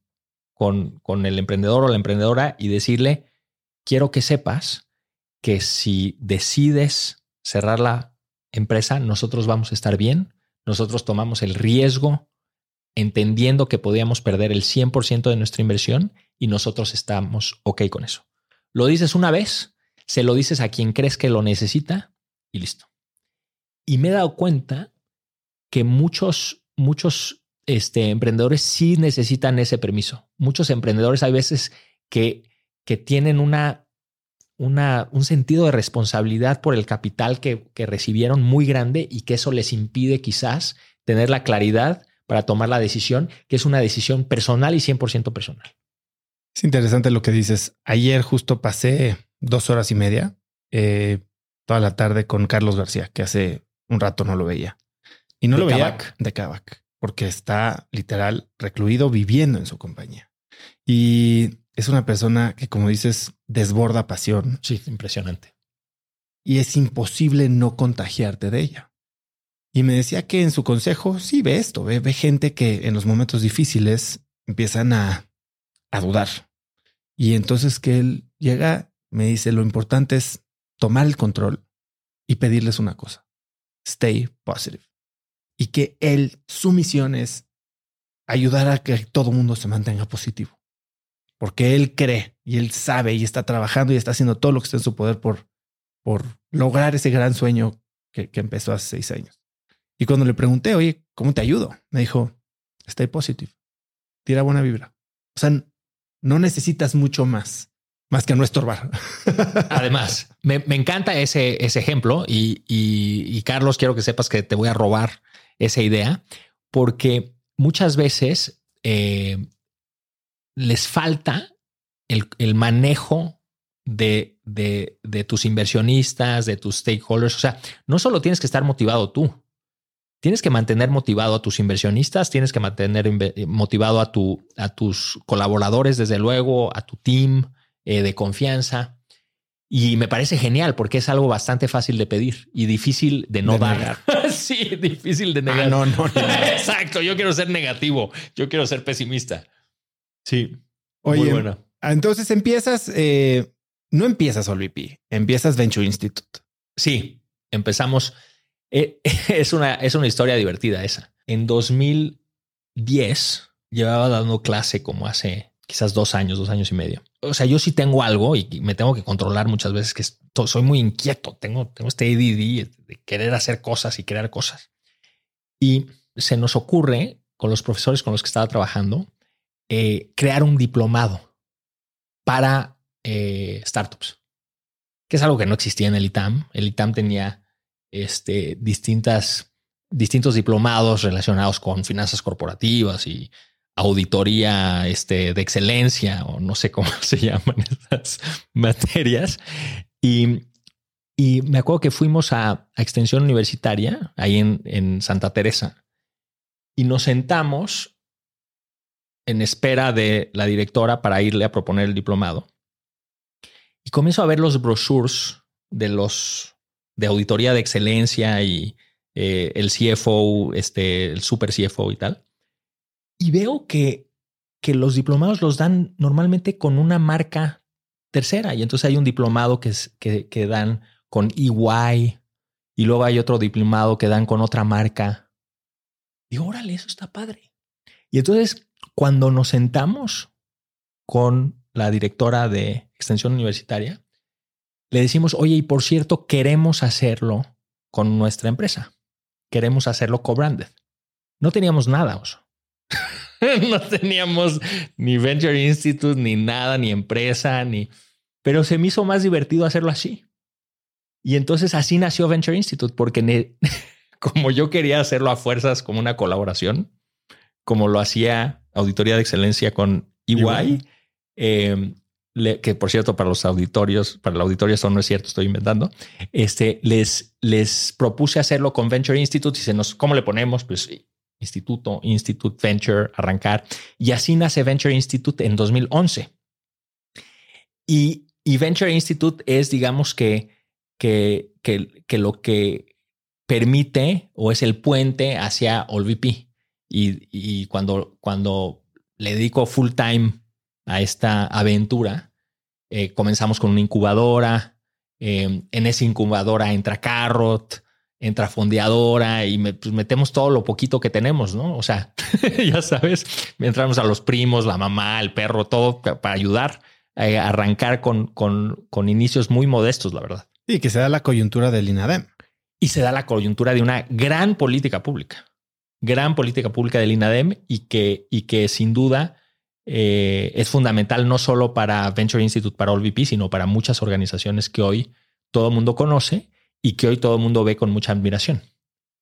con, con el emprendedor o la emprendedora y decirle, quiero que sepas que si decides cerrar la empresa, nosotros vamos a estar bien, nosotros tomamos el riesgo entendiendo que podíamos perder el 100% de nuestra inversión y nosotros estamos ok con eso. Lo dices una vez, se lo dices a quien crees que lo necesita y listo. Y me he dado cuenta que muchos, muchos este, emprendedores sí necesitan ese permiso. Muchos emprendedores hay veces que, que tienen una, una, un sentido de responsabilidad por el capital que, que recibieron muy grande y que eso les impide quizás tener la claridad para tomar la decisión, que es una decisión personal y 100% personal. Es interesante lo que dices. Ayer justo pasé dos horas y media, eh, toda la tarde con Carlos García, que hace un rato no lo veía. Y no lo veía de Kavak. Porque está literal recluido viviendo en su compañía. Y es una persona que, como dices, desborda pasión. Sí, impresionante. Y es imposible no contagiarte de ella. Y me decía que en su consejo, sí, ve esto, ve, ve gente que en los momentos difíciles empiezan a, a dudar. Y entonces que él llega, me dice, lo importante es tomar el control y pedirles una cosa, stay positive. Y que él, su misión es ayudar a que todo el mundo se mantenga positivo. Porque él cree y él sabe y está trabajando y está haciendo todo lo que está en su poder por, por lograr ese gran sueño que, empezó hace seis años. Y cuando le pregunté, oye, ¿cómo te ayudo? Me dijo, stay positive, tira buena vibra. O sea, no necesitas mucho más, más que no estorbar. Además, me, me encanta ese, ese ejemplo y, y, Carlos, quiero que sepas que te voy a robar esa idea porque muchas veces eh, les falta el, el manejo de, de, de tus inversionistas, de tus stakeholders. O sea, no solo tienes que estar motivado tú, tienes que mantener motivado a tus inversionistas, tienes que mantener motivado a, tu, a tus colaboradores, desde luego, a tu team eh, de confianza. Y me parece genial porque es algo bastante fácil de pedir y difícil de no De dar. sí, difícil de negar. Ah, no, no, no. Exacto. Yo quiero ser negativo. Yo quiero ser pesimista. Sí. Oye, Muy buena. entonces empiezas, eh, no empiezas OLVP, empiezas Venture Institute. Sí, empezamos. eh, es, una, es una historia divertida esa. En 2010 llevaba dando clase como hace quizás dos años, dos años y medio. O sea, yo sí tengo algo y me tengo que controlar muchas veces que esto- soy muy inquieto. Tengo, tengo este ADD de querer hacer cosas y crear cosas. Y se nos ocurre con los profesores con los que estaba trabajando eh, crear un diplomado para eh, startups, que es algo que no existía en el ITAM. El ITAM tenía este, distintas, distintos diplomados relacionados con finanzas corporativas y auditoría este, de excelencia o no sé cómo se llaman esas materias. Y, y me acuerdo que fuimos a, a Extensión Universitaria, ahí en, en Santa Teresa, y nos sentamos en espera de la directora para irle a proponer el diplomado. Y comienzo a ver los brochures de los de auditoría de excelencia y eh, el CFO, este, el super CFO y tal. Y veo que, que los diplomados los dan normalmente con una marca tercera. Y entonces hay un diplomado que, es, que, que dan con EY y luego hay otro diplomado que dan con otra marca. Digo, órale, eso está padre. Y entonces, cuando nos sentamos con la directora de extensión universitaria, le decimos, oye, y por cierto, queremos hacerlo con nuestra empresa. Queremos hacerlo co-branded. No teníamos nada, oso. no teníamos ni Venture Institute, ni nada, ni empresa, ni... Pero se me hizo más divertido hacerlo así. Y entonces así nació Venture Institute, porque ne- como yo quería hacerlo a fuerzas como una colaboración, como lo hacía Auditoría de Excelencia con EY, eh, le- que por cierto para los auditorios, para la auditoría eso no es cierto, estoy inventando, este, les, les propuse hacerlo con Venture Institute y se nos, ¿cómo le ponemos? Pues Instituto, Institute Venture, arrancar. Y así nace Venture Institute en 2011. Y, y Venture Institute es, digamos que, que, que, que lo que permite o es el puente hacia OLVP. Y, y cuando, cuando le dedico full time a esta aventura, eh, comenzamos con una incubadora. eh, en esa incubadora entra Carrot, entra fondeadora y me- pues metemos todo lo poquito que tenemos, ¿no? O sea, ya sabes, entramos a los primos, la mamá, el perro, todo pa- para ayudar eh, a arrancar con, con, con inicios muy modestos, la verdad. Y que se da la coyuntura del INADEM. Y se da la coyuntura de una gran política pública, gran política pública del INADEM y que, y que sin duda eh, es fundamental no solo para Venture Institute, para OLVP, sino para muchas organizaciones que hoy todo el mundo conoce y que hoy todo el mundo ve con mucha admiración.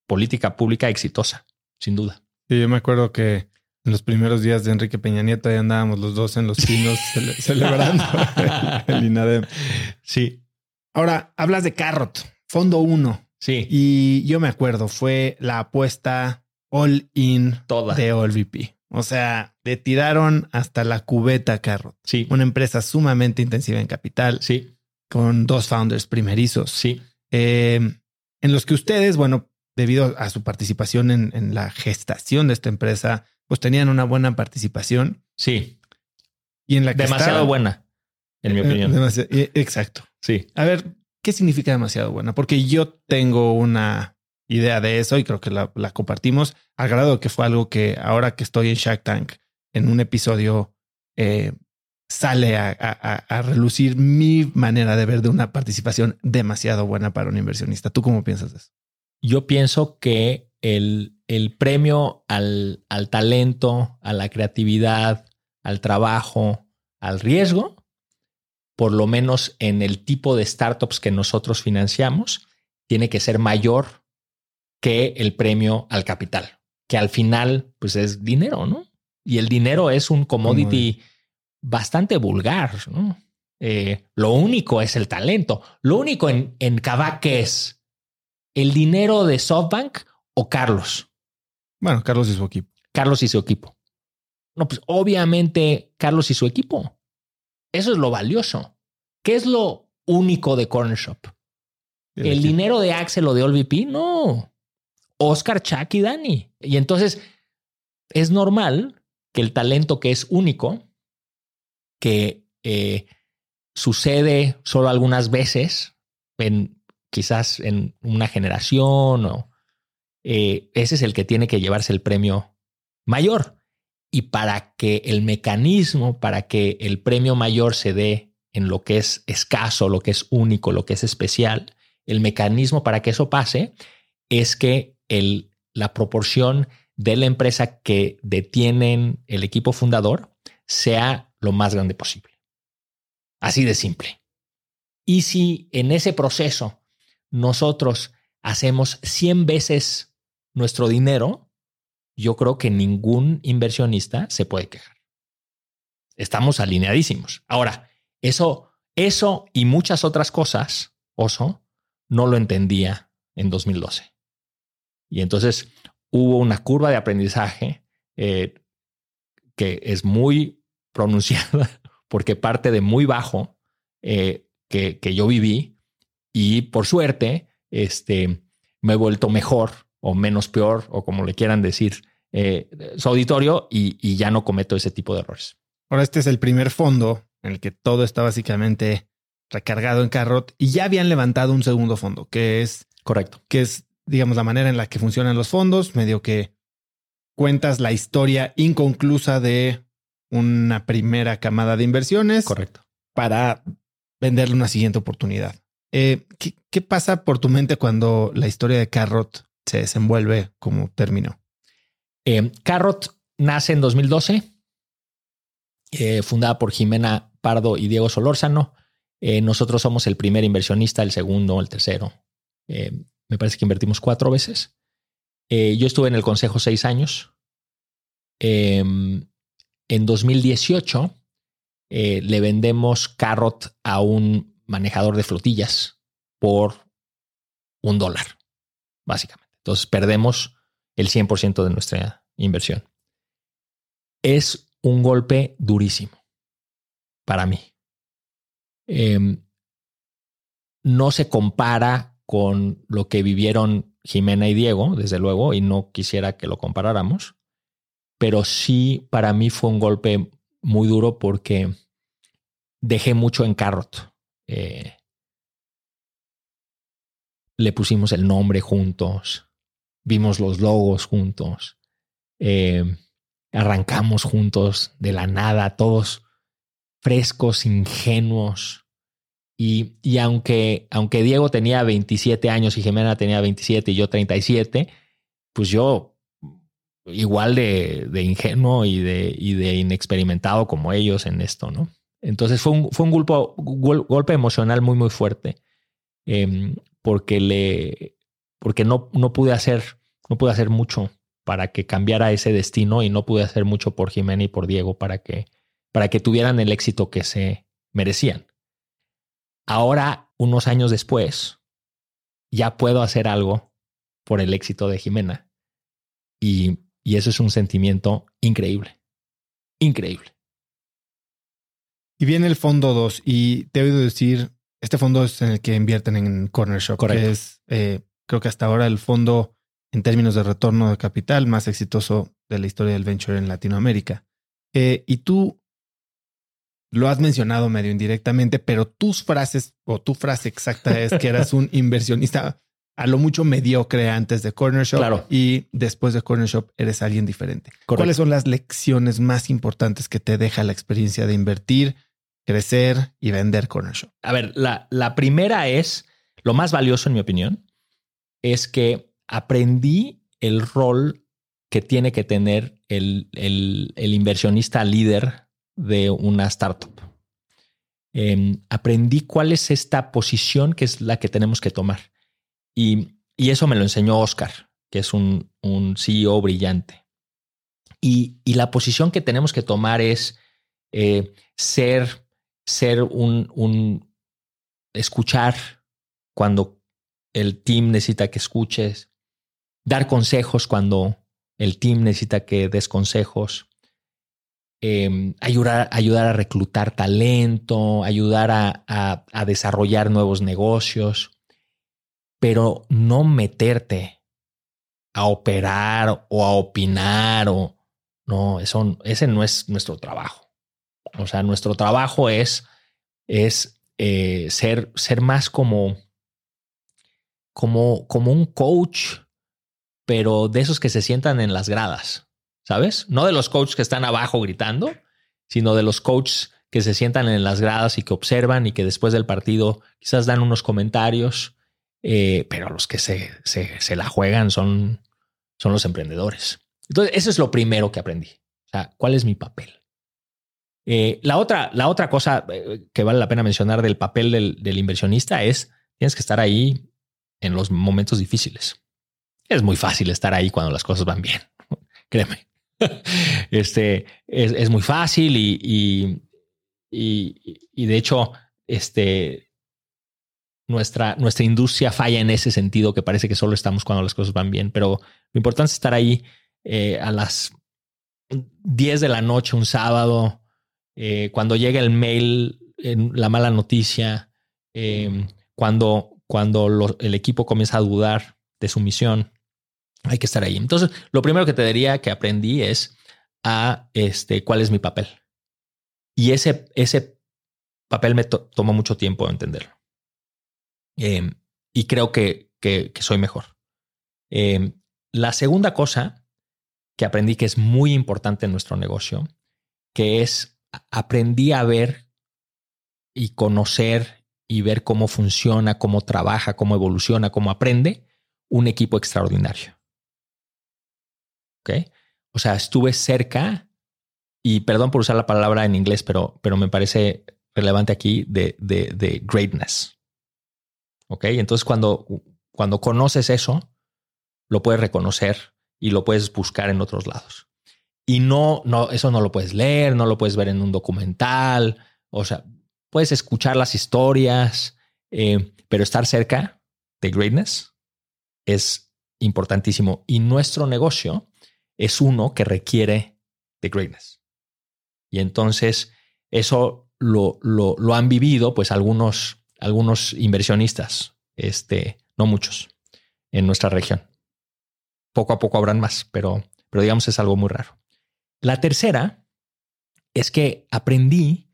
Política pública exitosa, sin duda. Sí, yo me acuerdo que en los primeros días de Enrique Peña Nieto ahí andábamos los dos en los pinos cele- celebrando el, el INADEM. Sí, Ahora, hablas de Carrot, Fondo 1. sí. Y yo me acuerdo, fue la apuesta all in Toda. de OLVP. O sea, le tiraron hasta la cubeta Carrot. Sí. Una empresa sumamente intensiva en capital, Sí, con dos founders primerizos, sí. Eh, en los que ustedes, bueno, debido a su participación en, en la gestación de esta empresa, pues tenían una buena participación Sí. y en la que Demasiado buena, en mi Eh, opinión. demasi- eh, exacto. Sí. A ver, ¿qué significa demasiado buena? Porque yo tengo una idea de eso y creo que la, la compartimos al grado que fue algo que ahora que estoy en Shark Tank, en un episodio, eh, sale a, a- a- relucir mi manera de ver de una participación demasiado buena para un inversionista. ¿Tú cómo piensas eso? Yo pienso que el, el premio al, al talento, a la creatividad, al trabajo, al riesgo, por lo menos en el tipo de startups que nosotros financiamos, tiene que ser mayor que el premio al capital, que al final pues es dinero, ¿no? Y el dinero es un commodity bastante vulgar, ¿no? Eh, lo único es el talento. Lo único en, en Kavak es el dinero de SoftBank o Carlos. Bueno, Carlos y su equipo. Carlos y su equipo. No, pues obviamente Carlos y su equipo. Eso es lo valioso. ¿Qué es lo único de Corner Shop? ¿El dinero de Axel o de OLVP? No. Oscar, Chuck y Dani. Y entonces es normal que el talento que es único, que eh, sucede solo algunas veces, en, quizás en una generación, o eh, ese es el que tiene que llevarse el premio mayor. Y para que el mecanismo, para que el premio mayor se dé en lo que es escaso, lo que es único, lo que es especial, el mecanismo para que eso pase es que el, la proporción de la empresa que detienen el equipo fundador sea lo más grande posible. Así de simple. Y si en ese proceso nosotros hacemos 100 veces nuestro dinero, yo creo que ningún inversionista se puede quejar. Estamos alineadísimos. Ahora, eso, eso y muchas otras cosas, Oso, no lo entendía en 2012. Y entonces hubo una curva de aprendizaje eh, que es muy pronunciada porque parte de muy bajo eh, que, que, yo viví y por suerte este, me he vuelto mejor o menos peor o como le quieran decir eh, su auditorio y, y ya no cometo ese tipo de errores. Ahora este es el primer fondo en el que todo está básicamente recargado en Carrot y ya habían levantado un segundo fondo, que es correcto, que es digamos la manera en la que funcionan los fondos, medio que cuentas la historia inconclusa de una primera camada de inversiones, correcto, para venderle una siguiente oportunidad. Eh, ¿qué, ¿qué, pasa por tu mente cuando la historia de Carrot se desenvuelve como terminó? Eh, Carrot nace en 2012, eh, fundada por Jimena Pardo y Diego Solórzano. Nosotros somos el primer inversionista, el segundo, el tercero. Me parece que invertimos cuatro veces. Yo estuve en el consejo seis años. Em, en 2018 eh, le vendemos Carrot a un manejador de flotillas por un dólar, básicamente. Entonces perdemos el 100% de nuestra inversión. Es un golpe durísimo para mí. Eh, no se compara con lo que vivieron Jimena y Diego, desde luego, y no quisiera que lo comparáramos, pero sí para mí fue un golpe muy duro porque dejé mucho en Carrot. Eh, le pusimos el nombre juntos, vimos los logos juntos, eh, arrancamos juntos de la nada, todos frescos, ingenuos. Y, y, aunque, aunque Diego tenía 27 años y Jimena tenía 27 y yo 37, pues yo igual de, de ingenuo y de, y de, inexperimentado como ellos en esto, ¿no? Entonces fue un, fue un golpe, gol, golpe emocional muy, muy fuerte. Eh, porque le porque no, no pude hacer no pude hacer mucho para que cambiara ese destino y no pude hacer mucho por Jimena y por Diego para que para que tuvieran el éxito que se merecían. Ahora, unos años después, ya puedo hacer algo por el éxito de Jimena y, y eso es un sentimiento increíble. Increíble. Y viene el fondo 2 y te he oído decir, este fondo es en el que invierten en Corner Shop, Correcto. que es, eh, creo que hasta ahora el fondo en términos de retorno de capital más exitoso de la historia del venture en Latinoamérica. Eh, y tú lo has mencionado medio indirectamente, pero tus frases o tu frase exacta es que eras un inversionista a lo mucho mediocre antes de Corner Shop Claro. y después de Corner Shop eres alguien diferente. Correcto. ¿Cuáles son las lecciones más importantes que te deja la experiencia de invertir, crecer y vender Corner Shop? A ver, la, la primera es, lo más valioso en mi opinión, es que aprendí el rol que tiene que tener el, el- el inversionista líder de una startup. Em, aprendí cuál es esta posición que es la que tenemos que tomar. Y, y eso me lo enseñó Oscar, que es un, un CEO brillante. Y, y la posición que tenemos que tomar es eh, ser, ser un, un escuchar cuando el team necesita que escuches, dar consejos cuando el team necesita que des consejos, eh, ayudar, ayudar a reclutar talento, ayudar a- a desarrollar nuevos negocios, pero no meterte a operar o a opinar o no, eso, ese no es nuestro trabajo. O sea, nuestro trabajo es, es eh, ser, ser más como, como, como un coach, pero de esos que se sientan en las gradas, ¿sabes? No de los coaches que están abajo gritando, sino de los coaches que se sientan en las gradas y que observan y que después del partido quizás dan unos comentarios, eh, pero los que se, se, se la juegan son, son los emprendedores. Entonces, eso es lo primero que aprendí. O sea, ¿cuál es mi papel? Eh, la, otra, la otra cosa eh, que vale la pena mencionar del papel del, inversionista es tienes que estar ahí en los momentos difíciles. Es muy fácil estar ahí cuando las cosas van bien. Créeme. Este es, es muy fácil y, y, y, y de hecho, este nuestra, nuestra industria falla en ese sentido que parece que solo estamos cuando las cosas van bien, pero lo importante es estar ahí eh, a las 10 de la noche un sábado, eh, cuando llega el mail, la mala noticia, eh, cuando, cuando el equipo comienza a dudar de su misión, hay que estar ahí. Entonces, lo primero que te diría que aprendí es a este, cuál es mi papel. Y ese, ese papel me to- tomó mucho tiempo entenderlo. Eh, y creo que, que, soy mejor. Eh, la segunda cosa que aprendí que es muy importante en nuestro negocio, que es aprendí a ver y conocer y ver cómo funciona, cómo trabaja, cómo evoluciona, cómo aprende un equipo extraordinario. ¿Ok? O sea, estuve cerca y perdón por usar la palabra en inglés, pero, pero me parece relevante aquí de, de greatness. ¿Ok? Entonces cuando, cuando conoces eso, lo puedes reconocer y lo puedes buscar en otros lados. Y no, no, eso no lo puedes leer, no lo puedes ver en un documental. O sea, puedes escuchar las historias, eh, pero estar cerca de greatness es importantísimo. Y nuestro negocio es uno que requiere de greatness. Y entonces eso lo, lo, lo han vivido pues algunos, algunos inversionistas, este, no muchos, en nuestra región. Poco a poco habrán más, pero, pero digamos es algo muy raro. La tercera es que aprendí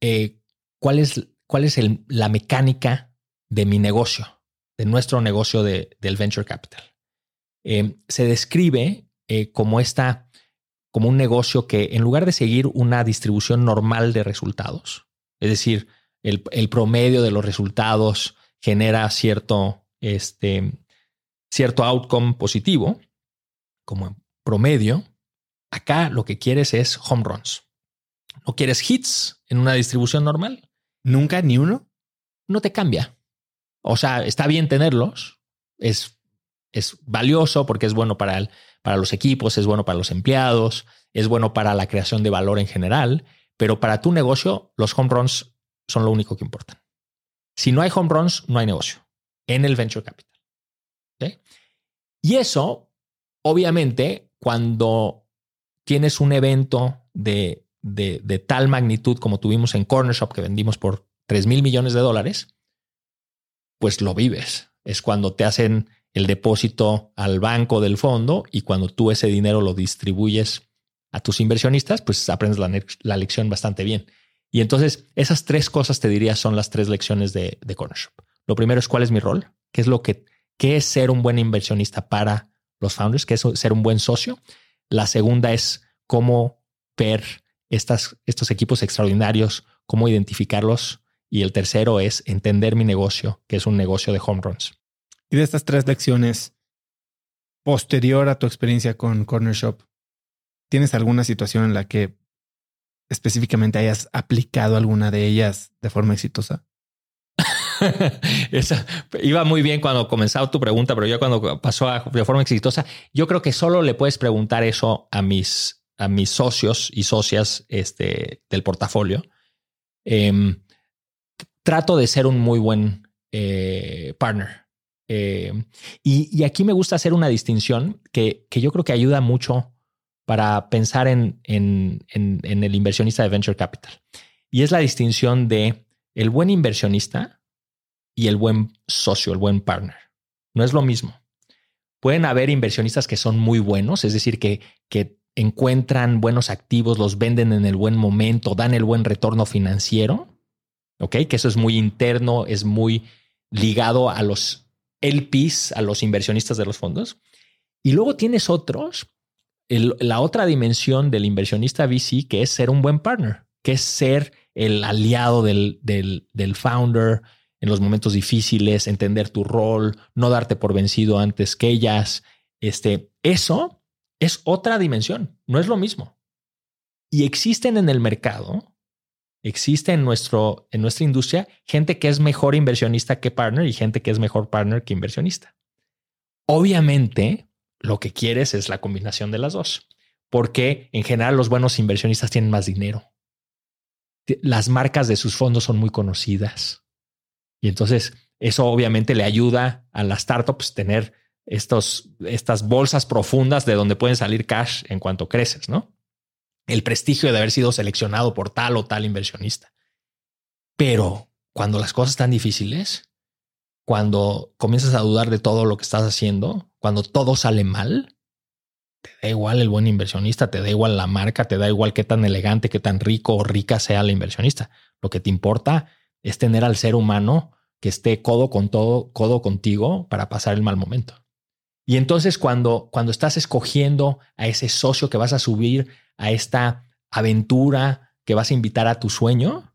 eh, cuál es, cuál es el- la mecánica de mi negocio, de nuestro negocio de, del venture capital. Eh, se describe eh, como esta, como un negocio que en lugar de seguir una distribución normal de resultados, es decir, el, el promedio de los resultados genera cierto, este, cierto outcome positivo, como en promedio, acá lo que quieres es home runs. No quieres hits en una distribución normal, ¿Nunca ni uno? no te cambia. O sea, está bien tenerlos, es, es valioso porque es bueno para, el, para los equipos, es bueno para los empleados, es bueno para la creación de valor en general, pero para tu negocio los home runs son lo único que importan. Si no hay home runs, no hay negocio en el venture capital. Y eso obviamente, cuando tienes un evento de, de, de tal magnitud como tuvimos en Corner Shop, que vendimos por 3 mil millones de dólares, pues lo vives. Es cuando te hacen el depósito al banco del fondo y cuando tú ese dinero lo distribuyes a tus inversionistas, pues aprendes la, lección bastante bien. Y entonces esas tres cosas te diría son las tres lecciones de, de Corner Shop. Lo primero es cuál es mi rol, qué es lo que qué es ser un buen inversionista para los founders, qué es ser un buen socio. La segunda es cómo ver estas, estos equipos extraordinarios, cómo identificarlos. Y el tercero es entender mi negocio, que es un negocio de home runs. Y de estas tres lecciones, posterior a tu experiencia con Corner Shop, ¿tienes alguna situación en la que específicamente hayas aplicado alguna de ellas de forma exitosa? Iba muy bien cuando comenzaba tu pregunta, pero ya cuando pasó a, de forma exitosa, yo creo que solo le puedes preguntar eso a mis, a mis socios y socias este, del portafolio. Em, trato de ser un muy buen eh, partner. Em, y, aquí me gusta hacer una distinción que, que, yo creo que ayuda mucho para pensar en, el inversionista de venture capital. Y es la distinción de el buen inversionista y el buen socio, el buen partner. No es lo mismo. Pueden haber inversionistas que son muy buenos, es decir, que, que encuentran buenos activos, los venden en el buen momento, dan el buen retorno financiero, ¿ok? Que eso es muy interno, es muy ligado a los LPs, a los inversionistas de los fondos. Y luego tienes otros, la otra dimensión del inversionista VC, que es ser un buen partner, que es ser el aliado del, del, del founder, en los momentos difíciles, entender tu rol, no darte por vencido antes que ellas. Este, eso es otra dimensión, no es lo mismo. Y existen en el mercado, existe nuestro, en nuestra industria gente que es mejor inversionista que partner y gente que es mejor partner que inversionista. Obviamente, lo que quieres es la combinación de las dos, porque en general los buenos inversionistas tienen más dinero. Las marcas de sus fondos son muy conocidas y entonces eso obviamente le ayuda a las startups tener estos, estas bolsas profundas de donde pueden salir cash en cuanto creces, ¿no? El prestigio de haber sido seleccionado por tal o tal inversionista. Pero cuando las cosas están difíciles, cuando comienzas a dudar de todo lo que estás haciendo, cuando todo sale mal, te da igual el buen inversionista, te da igual la marca, te da igual qué tan elegante, qué tan rico o rica sea la inversionista. Lo que te importa es tener al ser humano que esté codo con todo, codo contigo para pasar el mal momento. Y entonces cuando, cuando estás escogiendo a ese socio que vas a subir a esta aventura que vas a invitar a tu sueño,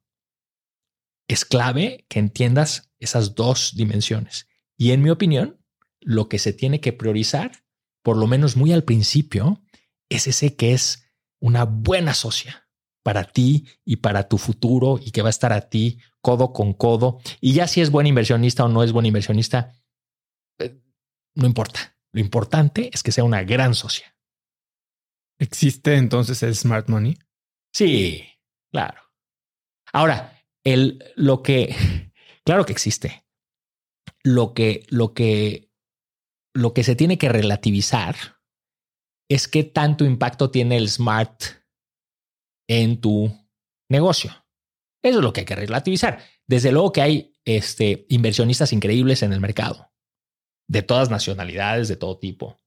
es clave que entiendas esas dos dimensiones. Y en mi opinión, lo que se tiene que priorizar, por lo menos muy al principio, es ese que es una buena socia para ti y para tu futuro y que va a estar a ti codo con codo. Y ya si es buen inversionista o no es buen inversionista, eh, no importa. Lo importante es que sea una gran socia. ¿Existe entonces el smart money? Sí, claro. Ahora, lo que, claro que existe. Lo que, lo que, lo que se tiene que relativizar es qué tanto impacto tiene el smart en tu negocio. Eso es lo que hay que relativizar. Desde luego que hay este, inversionistas increíbles en el mercado, de todas nacionalidades, de todo tipo,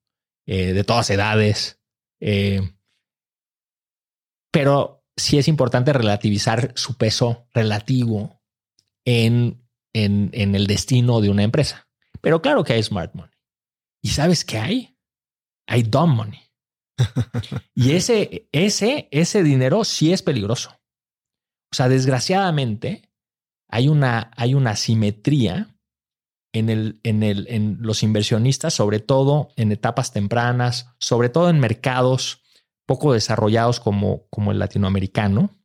eh, de todas edades. Eh, pero sí es importante relativizar su peso relativo en, en, en el destino de una empresa. Pero claro que hay smart money. ¿Y sabes qué hay? Hay dumb money. y ese, ese, ese dinero sí es peligroso. O sea, desgraciadamente hay una, hay una simetría en, el, en, el, en los inversionistas, sobre todo en etapas tempranas, sobre todo en mercados poco desarrollados como, el latinoamericano.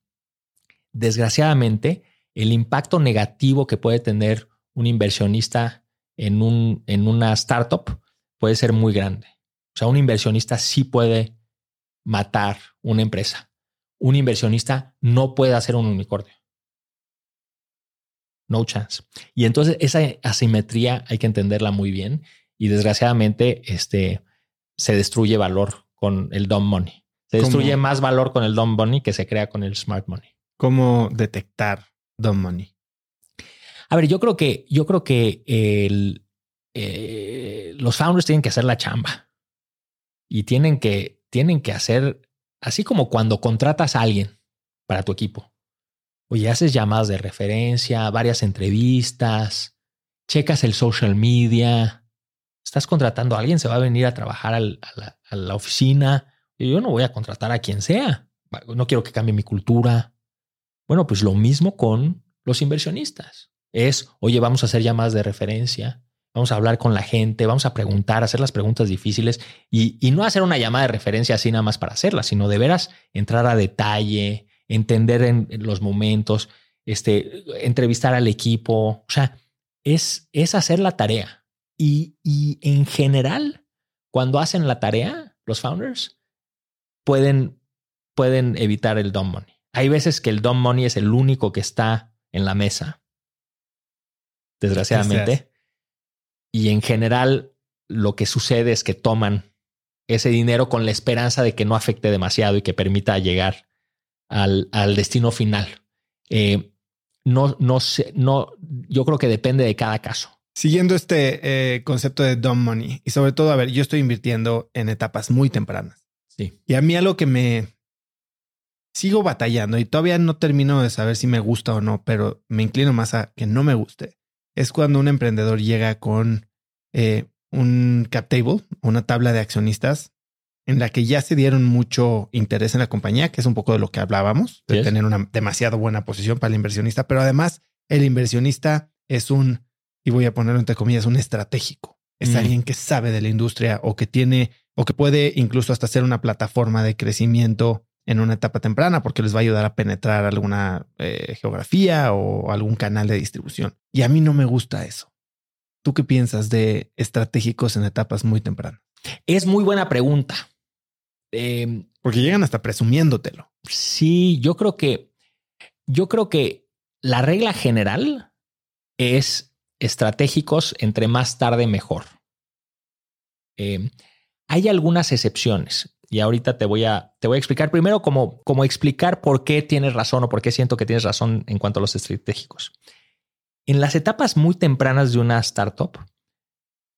Desgraciadamente, el impacto negativo que puede tener un inversionista en, un, en una startup puede ser muy grande. O sea, un inversionista sí puede matar una empresa. Un inversionista no puede hacer un unicornio. No chance. Y entonces esa asimetría hay que entenderla muy bien. Y desgraciadamente, este, se destruye valor con el dumb money. Se destruye más valor con el dumb money que se crea con el smart money. ¿Cómo detectar dumb money? A ver, yo creo que yo creo que el, eh, los founders tienen que hacer la chamba y tienen que tienen que hacer así como cuando contratas a alguien para tu equipo. Oye, haces llamadas de referencia, varias entrevistas, checas el social media, estás contratando a alguien, se va a venir a trabajar a, la, oficina. Y yo no voy a contratar a quien sea. No quiero que cambie mi cultura. Bueno, pues lo mismo con los inversionistas. Es, oye, vamos a hacer llamadas de referencia, vamos a hablar con la gente, vamos a preguntar, hacer las preguntas difíciles y, y no hacer una llamada de referencia así nada más para hacerla, sino de veras entrar a detalle, entender en, los momentos, este, entrevistar al equipo. O sea, es, es hacer la tarea. Y, y en general, cuando hacen la tarea, los founders pueden, pueden evitar el dumb money. Hay veces que el dumb money es el único que está en la mesa, desgraciadamente. Y en general, lo que sucede es que toman ese dinero con la esperanza de que no afecte demasiado y que permita llegar al, al destino final. Eh, no, no sé, no, yo creo que depende de cada caso. Siguiendo este eh, concepto de dumb money y sobre todo, a ver, yo estoy invirtiendo en etapas muy tempranas. Sí. Y a mí algo que me sigo batallando y todavía no termino de saber si me gusta o no, pero me inclino más a que no me guste, es cuando un emprendedor llega con eh, un cap table, una tabla de accionistas en la que ya se dieron mucho interés en la compañía, que es un poco de lo que hablábamos, de tener una demasiado buena posición para el inversionista, pero además el inversionista es un, y voy a ponerlo entre comillas, un estratégico. Es mm. alguien que sabe de la industria o que tiene, o que puede incluso hasta ser una plataforma de crecimiento en una etapa temprana, porque les va a ayudar a penetrar alguna eh, geografía o algún canal de distribución. Y a mí no me gusta eso. ¿Tú qué piensas de estratégicos en etapas muy tempranas? Es muy buena pregunta. Em, Porque llegan hasta presumiéndotelo. Sí, yo creo que, yo creo que la regla general es estratégicos entre más tarde mejor. Em, hay algunas excepciones y ahorita te voy a, te voy a explicar primero cómo, cómo explicar por qué tienes razón o por qué siento que tienes razón en cuanto a los estratégicos. En las etapas muy tempranas de una startup,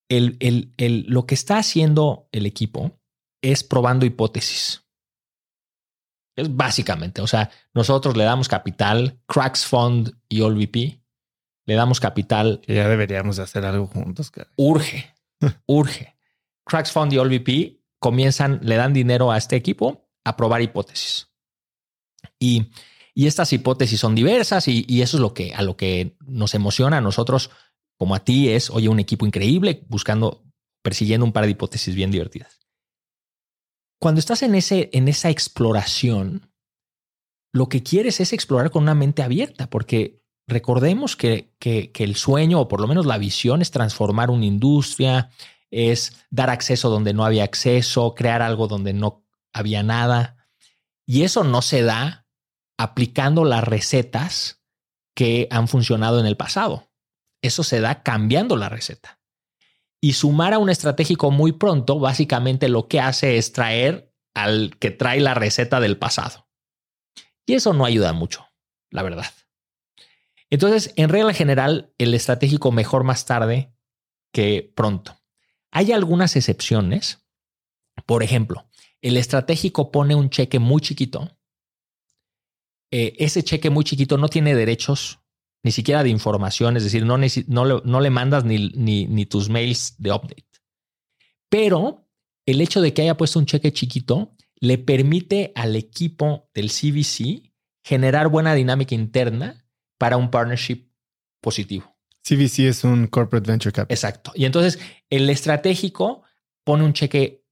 el, el, lo que está haciendo el equipo es probando hipótesis. Es básicamente, o sea, nosotros le damos capital, Cracks Fund y OLVP, le damos capital. ya deberíamos de hacer algo juntos. Urge, urge. Cracks Fund y OLVP comienzan, le dan dinero a este equipo a probar hipótesis. Y, y estas hipótesis son diversas y, y, eso es lo que a lo que nos emociona a nosotros, como a ti, es, oye, un equipo increíble buscando, persiguiendo un par de hipótesis bien divertidas cuando estás en, ese, en esa exploración, lo que quieres es explorar con una mente abierta, porque recordemos que, que, el sueño, o por lo menos la visión, es transformar una industria, es dar acceso donde no había acceso, crear algo donde no había nada. Y eso no se da aplicando las recetas que han funcionado en el pasado. Eso se da cambiando la receta. Y sumar a un estratégico muy pronto, básicamente lo que hace es traer al que trae la receta del pasado. Y eso no ayuda mucho, la verdad. Entonces, en regla general, el estratégico mejor más tarde que pronto. Hay algunas excepciones. Por ejemplo, el estratégico pone un cheque muy chiquito. Eh, ese cheque muy chiquito no tiene derechos ni siquiera de información, es decir, no, le mandas ni, ni, tus mails de update. Pero el hecho de que haya puesto un cheque chiquito le permite al equipo del CVC generar buena dinámica interna para un partnership positivo. CVC es un corporate venture capital. Exacto. Y entonces el estratégico pone un cheque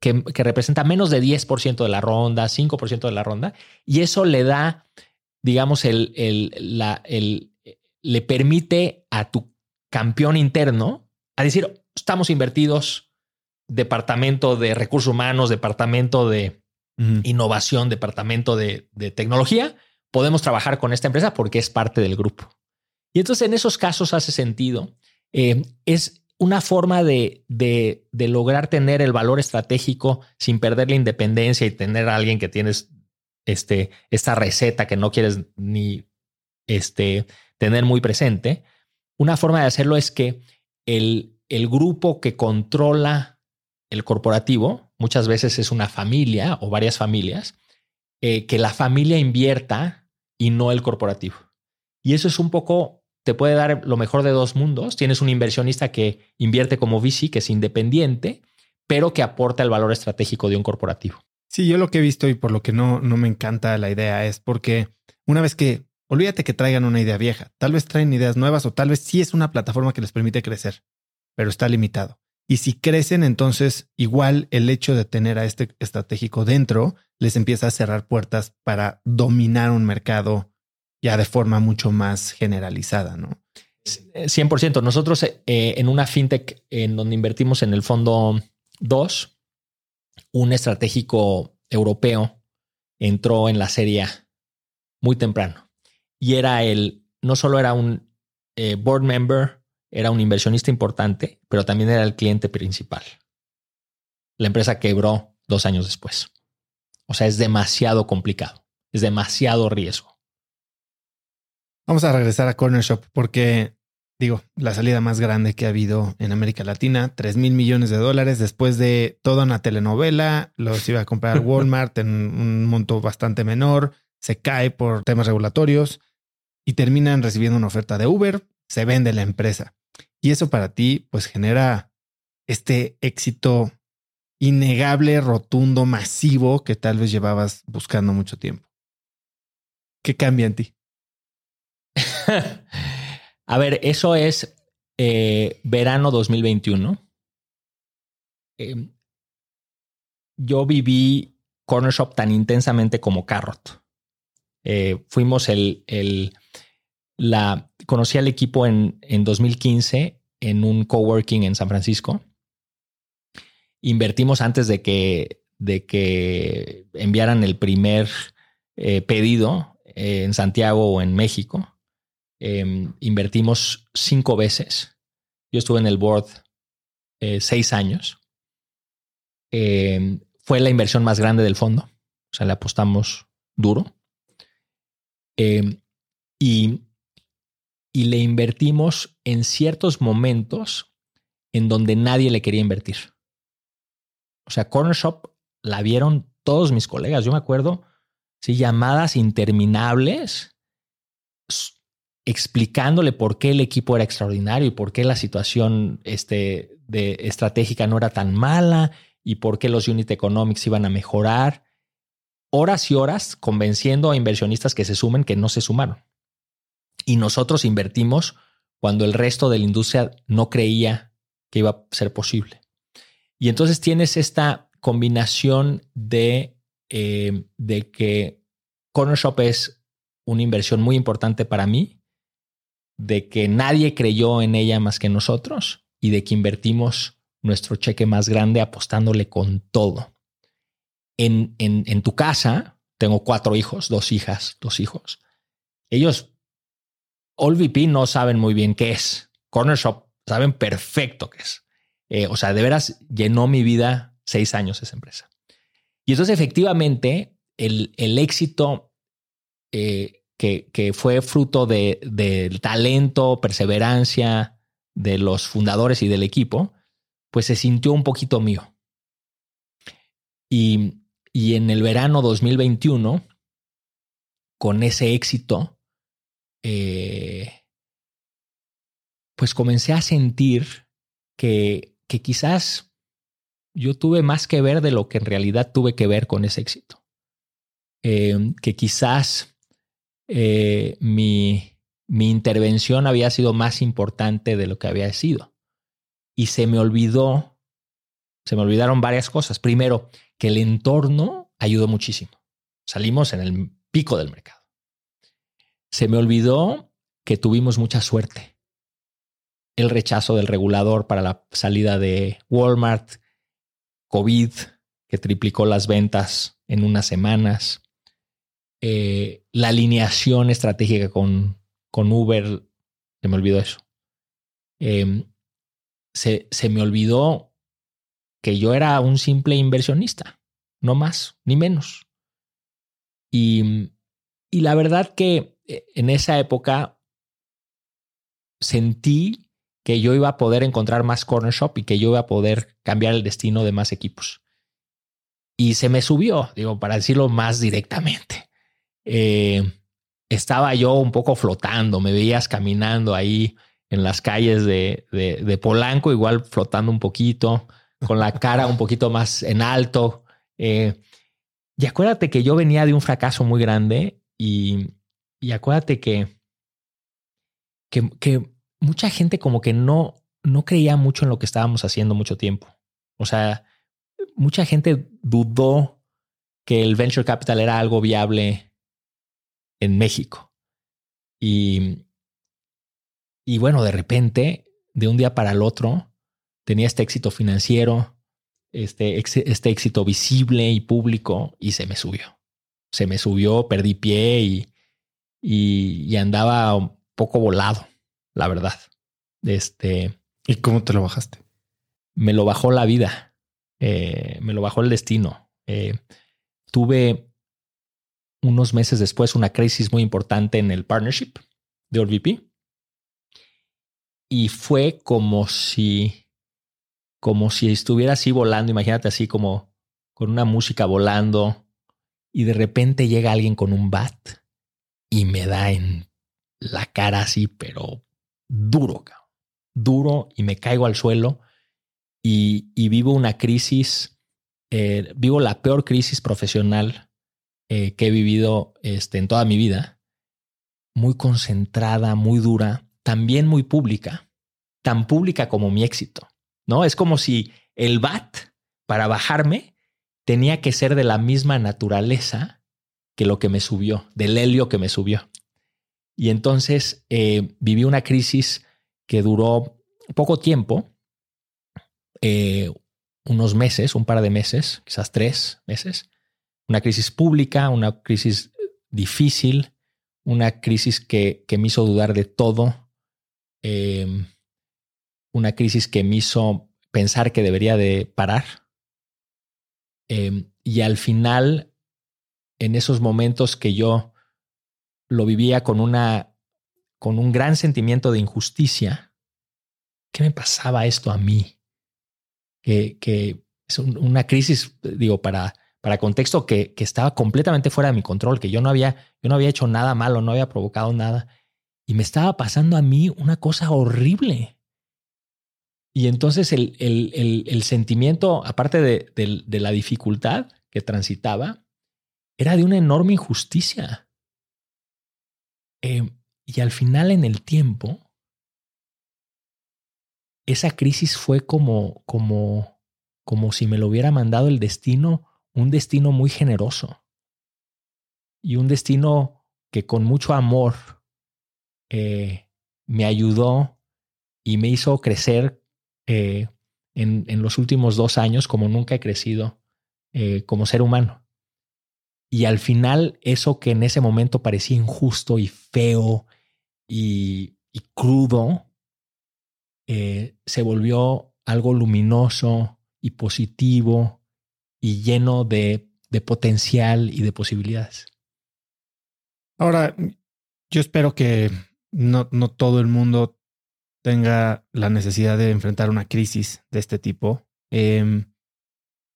que, que representa menos de 10% de la ronda, 5% de la ronda, y eso le da digamos, el, el, la, el, le permite a tu campeón interno a decir, estamos invertidos, departamento de recursos humanos, departamento de innovación, departamento de, de, tecnología, podemos trabajar con esta empresa porque es parte del grupo. Y entonces en esos casos hace sentido. Eh, es una forma de, de, de, lograr tener el valor estratégico sin perder la independencia y tener a alguien que tienes este, esta receta que no quieres ni este, tener muy presente. Una forma de hacerlo es que el, el grupo que controla el corporativo, muchas veces es una familia o varias familias, eh, que la familia invierta y no el corporativo. Y eso es un poco te puede dar lo mejor de dos mundos. Tienes un inversionista que invierte como VC, que es independiente, pero que aporta el valor estratégico de un corporativo. Sí, yo lo que he visto y por lo que no, no me encanta la idea es porque una vez que, olvídate que traigan una idea vieja, tal vez traen ideas nuevas o tal vez sí es una plataforma que les permite crecer, pero está limitado. Y si crecen, entonces igual el hecho de tener a este estratégico dentro les empieza a cerrar puertas para dominar un mercado ya de forma mucho más generalizada, ¿no? 100%. Nosotros eh, en una fintech en donde invertimos en el fondo 2, un estratégico europeo entró en la serie muy temprano y era el, no solo era un eh, board member, era un inversionista importante, pero también era el cliente principal. La empresa quebró dos años después. O sea, es demasiado complicado, es demasiado riesgo. Vamos a regresar a Corner Shop porque, digo, la salida más grande que ha habido en América Latina, 3 mil millones de dólares después de toda una telenovela, los iba a comprar Walmart en un monto bastante menor, se cae por temas regulatorios y terminan recibiendo una oferta de Uber, se vende la empresa. Y eso para ti, pues genera este éxito innegable, rotundo, masivo que tal vez llevabas buscando mucho tiempo. ¿Qué cambia en ti? a ver, eso es eh, verano 2021. Em, yo viví Corner Shop tan intensamente como Carrot. Eh, fuimos el, el, la, conocí al equipo en, en 2015 en un coworking en San Francisco. Invertimos antes de que, de que enviaran el primer eh, pedido en Santiago o en México. Em, invertimos cinco veces. Yo estuve en el board eh, seis años. Em, fue la inversión más grande del fondo. O sea, le apostamos duro. Em, y, y le invertimos en ciertos momentos en donde nadie le quería invertir. O sea, Corner Shop la vieron todos mis colegas. Yo me acuerdo, sí, llamadas interminables explicándole por qué el equipo era extraordinario y por qué la situación este, de, estratégica no era tan mala y por qué los unit economics iban a mejorar. Horas y horas convenciendo a inversionistas que se sumen que no se sumaron. Y nosotros invertimos cuando el resto de la industria no creía que iba a ser posible. Y entonces tienes esta combinación de, eh, de que Corner Shop es una inversión muy importante para mí, de que nadie creyó en ella más que nosotros y de que invertimos nuestro cheque más grande apostándole con todo. En, en, tu casa, tengo cuatro hijos, dos hijas, dos hijos. Ellos, All VP no saben muy bien qué es. Corner Shop saben perfecto qué es. Eh, o sea, de veras llenó mi vida seis años esa empresa. Y entonces efectivamente el, el éxito eh, que, fue fruto del talento, perseverancia de los fundadores y del equipo, pues se sintió un poquito mío. Y, y en el verano 2021, con ese éxito, eh, pues comencé a sentir que, que quizás yo tuve más que ver de lo que en realidad tuve que ver con ese éxito. Eh, que quizás eh, mi, mi intervención había sido más importante de lo que había sido. Y se me olvidó, se me olvidaron varias cosas. Primero, que el entorno ayudó muchísimo. Salimos en el pico del mercado. Se me olvidó que tuvimos mucha suerte. El rechazo del regulador para la salida de Walmart, COVID, que triplicó las ventas en unas semanas, eh, la alineación estratégica con, con Uber, se me olvidó eso. Em, se, se me olvidó que yo era un simple inversionista, no más ni menos. Y, y la verdad que eh, en esa época sentí que yo iba a poder encontrar más corner shop y que yo iba a poder cambiar el destino de más equipos. Y se me subió, digo, para decirlo más directamente. Eh, estaba yo un poco flotando, me veías caminando ahí en las calles de, de, Polanco, igual flotando un poquito, con la cara un poquito más en alto. Eh, y acuérdate que yo venía de un fracaso muy grande y, y acuérdate que, que, que, mucha gente como que no, no creía mucho en lo que estábamos haciendo mucho tiempo. O sea, mucha gente dudó que el venture capital era algo viable en México. Y, y bueno, de repente, de un día para el otro, tenía este éxito financiero, este, este éxito visible y público, y se me subió. Se me subió, perdí pie y, y, andaba un poco volado, la verdad. Este, ¿Y cómo te lo bajaste? Me lo bajó la vida, eh, me lo bajó el destino. Eh, tuve unos meses después una crisis muy importante en el partnership de OLVP. Y fue como si, como si estuviera así volando, imagínate así como con una música volando y de repente llega alguien con un bat y me da en la cara así, pero duro, duro y me caigo al suelo y, vivo una crisis, eh, vivo la peor crisis profesional eh, que he vivido este, en toda mi vida, muy concentrada, muy dura, también muy pública, tan pública como mi éxito. ¿no? Es como si el BAT, para bajarme, tenía que ser de la misma naturaleza que lo que me subió, del helio que me subió. Y entonces eh, viví una crisis que duró poco tiempo, eh, unos meses, un par de meses, quizás tres meses, una crisis pública, una crisis difícil, una crisis que, que me hizo dudar de todo, em, una crisis que me hizo pensar que debería de parar. Em, y al final, en esos momentos que yo lo vivía con una con un gran sentimiento de injusticia, ¿qué me pasaba esto a mí? Que, que es una crisis, digo, para para contexto, que, estaba completamente fuera de mi control, que yo no había, yo no había hecho nada malo, no había provocado nada. Y me estaba pasando a mí una cosa horrible. Y entonces el, el, sentimiento, aparte de, de, la dificultad que transitaba, era de una enorme injusticia. Eh, y al final, en el tiempo, esa crisis fue como, como, como si me lo hubiera mandado el destino un destino muy generoso y un destino que con mucho amor eh, me ayudó y me hizo crecer eh, en, en, los últimos dos años como nunca he crecido eh, como ser humano. Y al final eso que en ese momento parecía injusto y feo y, y crudo, se volvió algo luminoso y positivo y lleno de, de potencial y de posibilidades. Ahora, yo espero que no, no todo el mundo tenga la necesidad de enfrentar una crisis de este tipo, eh,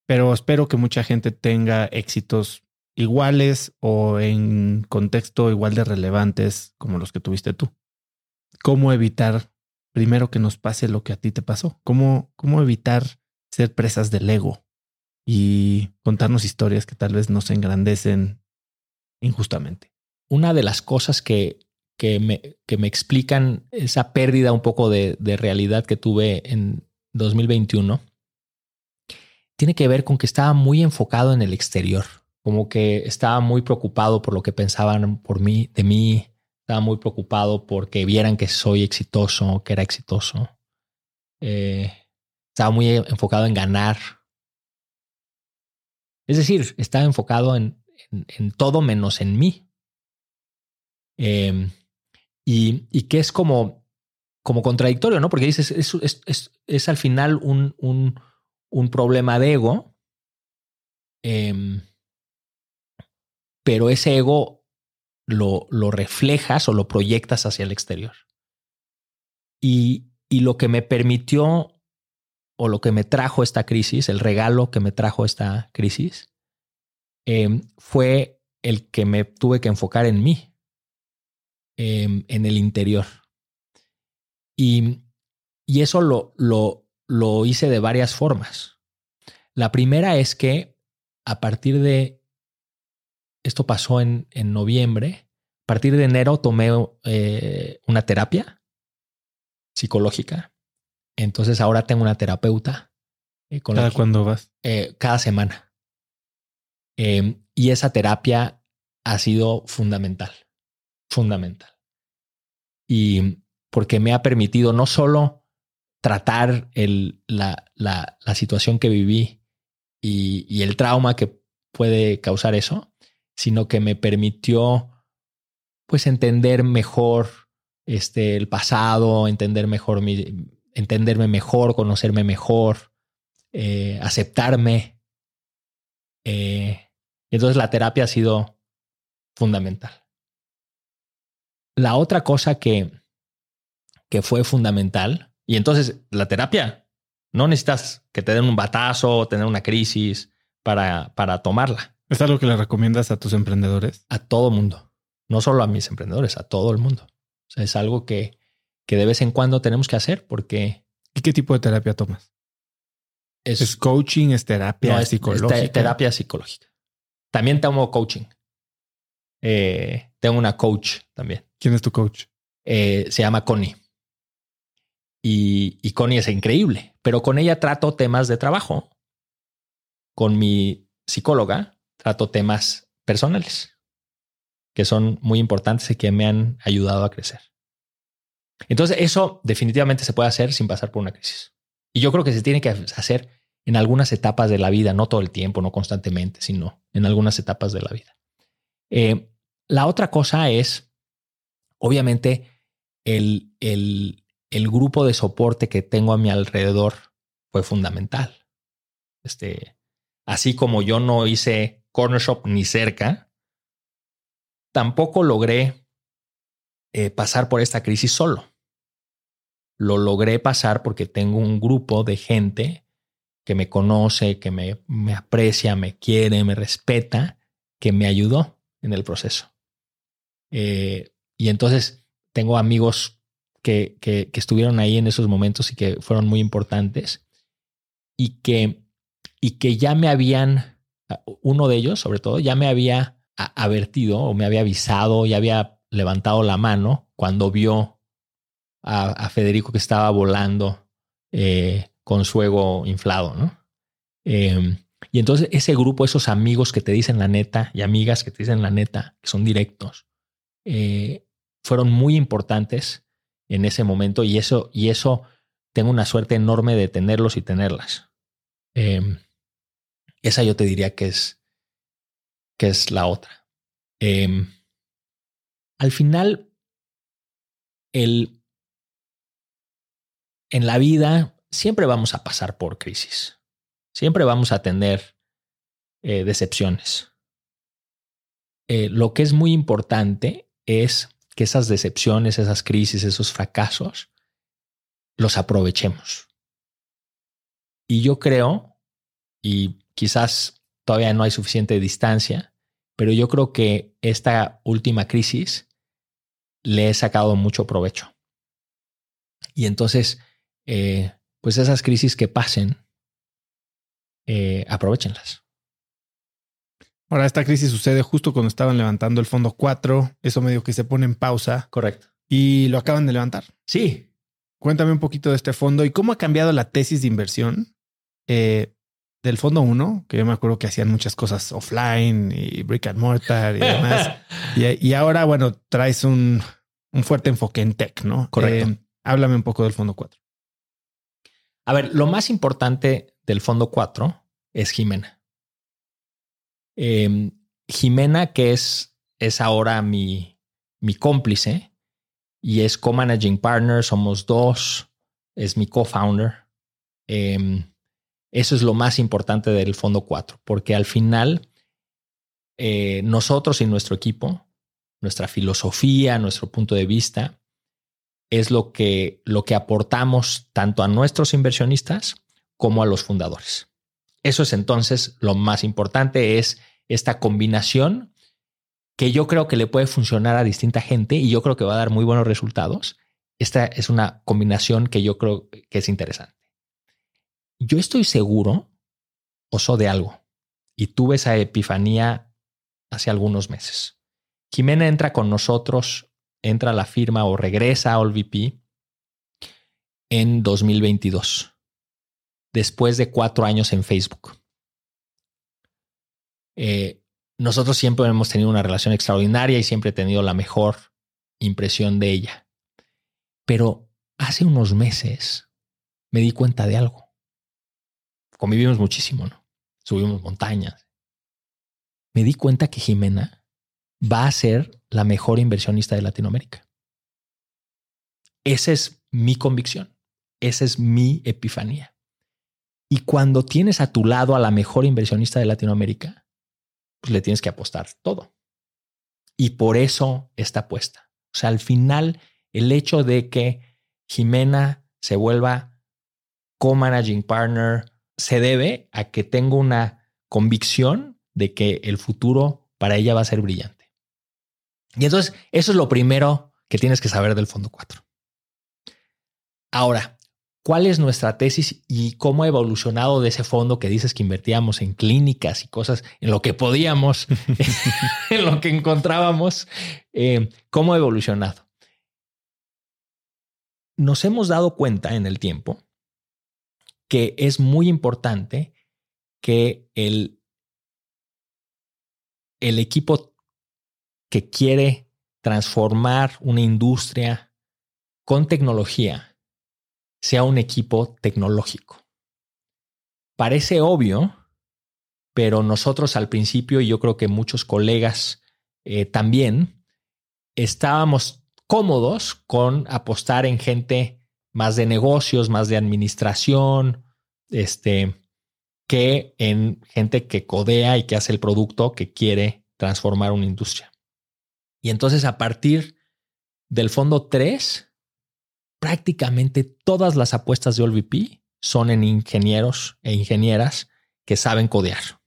pero espero que mucha gente tenga éxitos iguales o en contexto igual de relevantes como los que tuviste tú. ¿Cómo evitar primero que nos pase lo que a ti te pasó? ¿Cómo, cómo evitar ser presas del ego? Y contarnos historias que tal vez nos engrandecen injustamente. Una de las cosas que, que, me, que me explican esa pérdida un poco de, de realidad que tuve en 2021 tiene que ver con que estaba muy enfocado en el exterior, como que estaba muy preocupado por lo que pensaban por mí, de mí, estaba muy preocupado porque vieran que soy exitoso, que era exitoso. Eh, estaba muy enfocado en ganar, es decir, estaba enfocado en, en, todo menos en mí. Em, y, y, que es como, como contradictorio, ¿no? Porque dices, es, es, es, al final un, un, un, problema de ego, em, pero ese ego lo, lo reflejas o lo proyectas hacia el exterior. Y, y lo que me permitió o lo que me trajo esta crisis, el regalo que me trajo esta crisis, em, fue el que me tuve que enfocar en mí, em, en el interior. Y, y eso lo, lo, lo hice de varias formas. La primera es que a partir de, esto pasó en, en noviembre, a partir de enero tomé eh, una terapia psicológica entonces ahora tengo una terapeuta. Eh, con ¿Cada cuándo vas? Eh, cada semana. Em, y esa terapia ha sido fundamental, fundamental. Y porque me ha permitido no solo tratar el, la, la, la, situación que viví y, y, el trauma que puede causar eso, sino que me permitió pues entender mejor este, el pasado, entender mejor mi, entenderme mejor, conocerme mejor, eh, aceptarme. Eh, entonces la terapia ha sido fundamental. La otra cosa que, que fue fundamental, y entonces la terapia, no necesitas que te den un batazo tener una crisis para, para tomarla. ¿Es algo que le recomiendas a tus emprendedores? A todo mundo, no solo a mis emprendedores, a todo el mundo. O sea, es algo que, que de vez en cuando tenemos que hacer porque... ¿Y qué tipo de terapia tomas? Es, coaching, es terapia psicológica. Es terapia psicológica. También tomo coaching. Eh, tengo una coach también. ¿Quién es tu coach? Eh, se llama Connie. Y, y Connie es increíble, pero con ella trato temas de trabajo. Con mi psicóloga trato temas personales que son muy importantes y que me han ayudado a crecer. Entonces, eso definitivamente se puede hacer sin pasar por una crisis. Y yo creo que se tiene que hacer en algunas etapas de la vida, no todo el tiempo, no constantemente, sino en algunas etapas de la vida. Eh, la otra cosa es, obviamente, el, el, el, grupo de soporte que tengo a mi alrededor fue fundamental. Este, así como yo no hice corner shop ni cerca, tampoco logré eh, pasar por esta crisis solo. Lo logré pasar porque tengo un grupo de gente que me conoce, que me, me aprecia, me quiere, me respeta, que me ayudó en el proceso. Eh, y entonces tengo amigos que, que, que, estuvieron ahí en esos momentos y que fueron muy importantes y que, y que ya me habían, uno de ellos sobre todo, ya me había advertido o me había avisado, ya había levantado la mano cuando vio a, Federico que estaba volando eh, con su ego inflado, ¿no? Em, y entonces ese grupo, esos amigos que te dicen la neta y amigas que te dicen la neta, que son directos, eh, fueron muy importantes en ese momento y eso, y eso tengo una suerte enorme de tenerlos y tenerlas. Em, esa yo te diría que es, que es la otra. Em, al final, el, en la vida siempre vamos a pasar por crisis. Siempre vamos a tener eh, decepciones. Eh, lo que es muy importante es que esas decepciones, esas crisis, esos fracasos, los aprovechemos. Y yo creo, y quizás todavía no hay suficiente distancia, pero yo creo que esta última crisis le he sacado mucho provecho. Y entonces, eh, pues esas crisis que pasen, eh, aprovechenlas. Ahora, esta crisis sucede justo cuando estaban levantando el fondo 4. Eso medio que se pone en pausa. Correcto. Y lo acaban de levantar. Sí. Cuéntame un poquito de este fondo y cómo ha cambiado la tesis de inversión eh, del fondo 1, que yo me acuerdo que hacían muchas cosas offline y brick and mortar y demás. y, ahora, bueno, traes un, un fuerte enfoque en tech, ¿no? Correcto. Eh, háblame un poco del fondo 4. A ver, lo más importante del fondo 4 es Jimena. Em, Jimena, que es, es ahora mi, mi cómplice, y es co-managing partner, somos dos, es mi co-founder. Em, eso es lo más importante del Fondo 4, porque al final eh, nosotros y nuestro equipo, nuestra filosofía, nuestro punto de vista, es lo que, lo que aportamos tanto a nuestros inversionistas como a los fundadores. Eso es entonces lo más importante, es esta combinación que yo creo que le puede funcionar a distinta gente y yo creo que va a dar muy buenos resultados. Esta es una combinación que yo creo que es interesante. Yo estoy seguro, oso de algo, y tuve esa epifanía hace algunos meses. Jimena entra con nosotros, entra a la firma o regresa a OLVP en 2022, después de cuatro años en Facebook. Eh, nosotros siempre hemos tenido una relación extraordinaria y siempre he tenido la mejor impresión de ella. Pero hace unos meses me di cuenta de algo. Convivimos muchísimo, ¿no? Subimos montañas. Me di cuenta que Jimena va a ser la mejor inversionista de Latinoamérica. Esa es mi convicción. Esa es mi epifanía. Y cuando tienes a tu lado a la mejor inversionista de Latinoamérica, pues le tienes que apostar todo. Y por eso está apuesta. O sea, al final, el hecho de que Jimena se vuelva co-managing partner se debe a que tengo una convicción de que el futuro para ella va a ser brillante. Y entonces, eso es lo primero que tienes que saber del Fondo 4. Ahora, cuál es nuestra tesis y cómo ha evolucionado de ese fondo que dices que invertíamos en clínicas y cosas, en lo que podíamos, en lo que encontrábamos, eh, cómo ha evolucionado. Nos hemos dado cuenta en el tiempo que es muy importante que el, el equipo que quiere transformar una industria con tecnología sea un equipo tecnológico. Parece obvio, pero nosotros al principio, y yo creo que muchos colegas eh, también, estábamos cómodos con apostar en gente más de negocios, más de administración, este, que en gente que codea y que hace el producto que quiere transformar una industria. Y entonces a partir del fondo 3, prácticamente todas las apuestas de OLVP son en ingenieros e ingenieras que saben codear.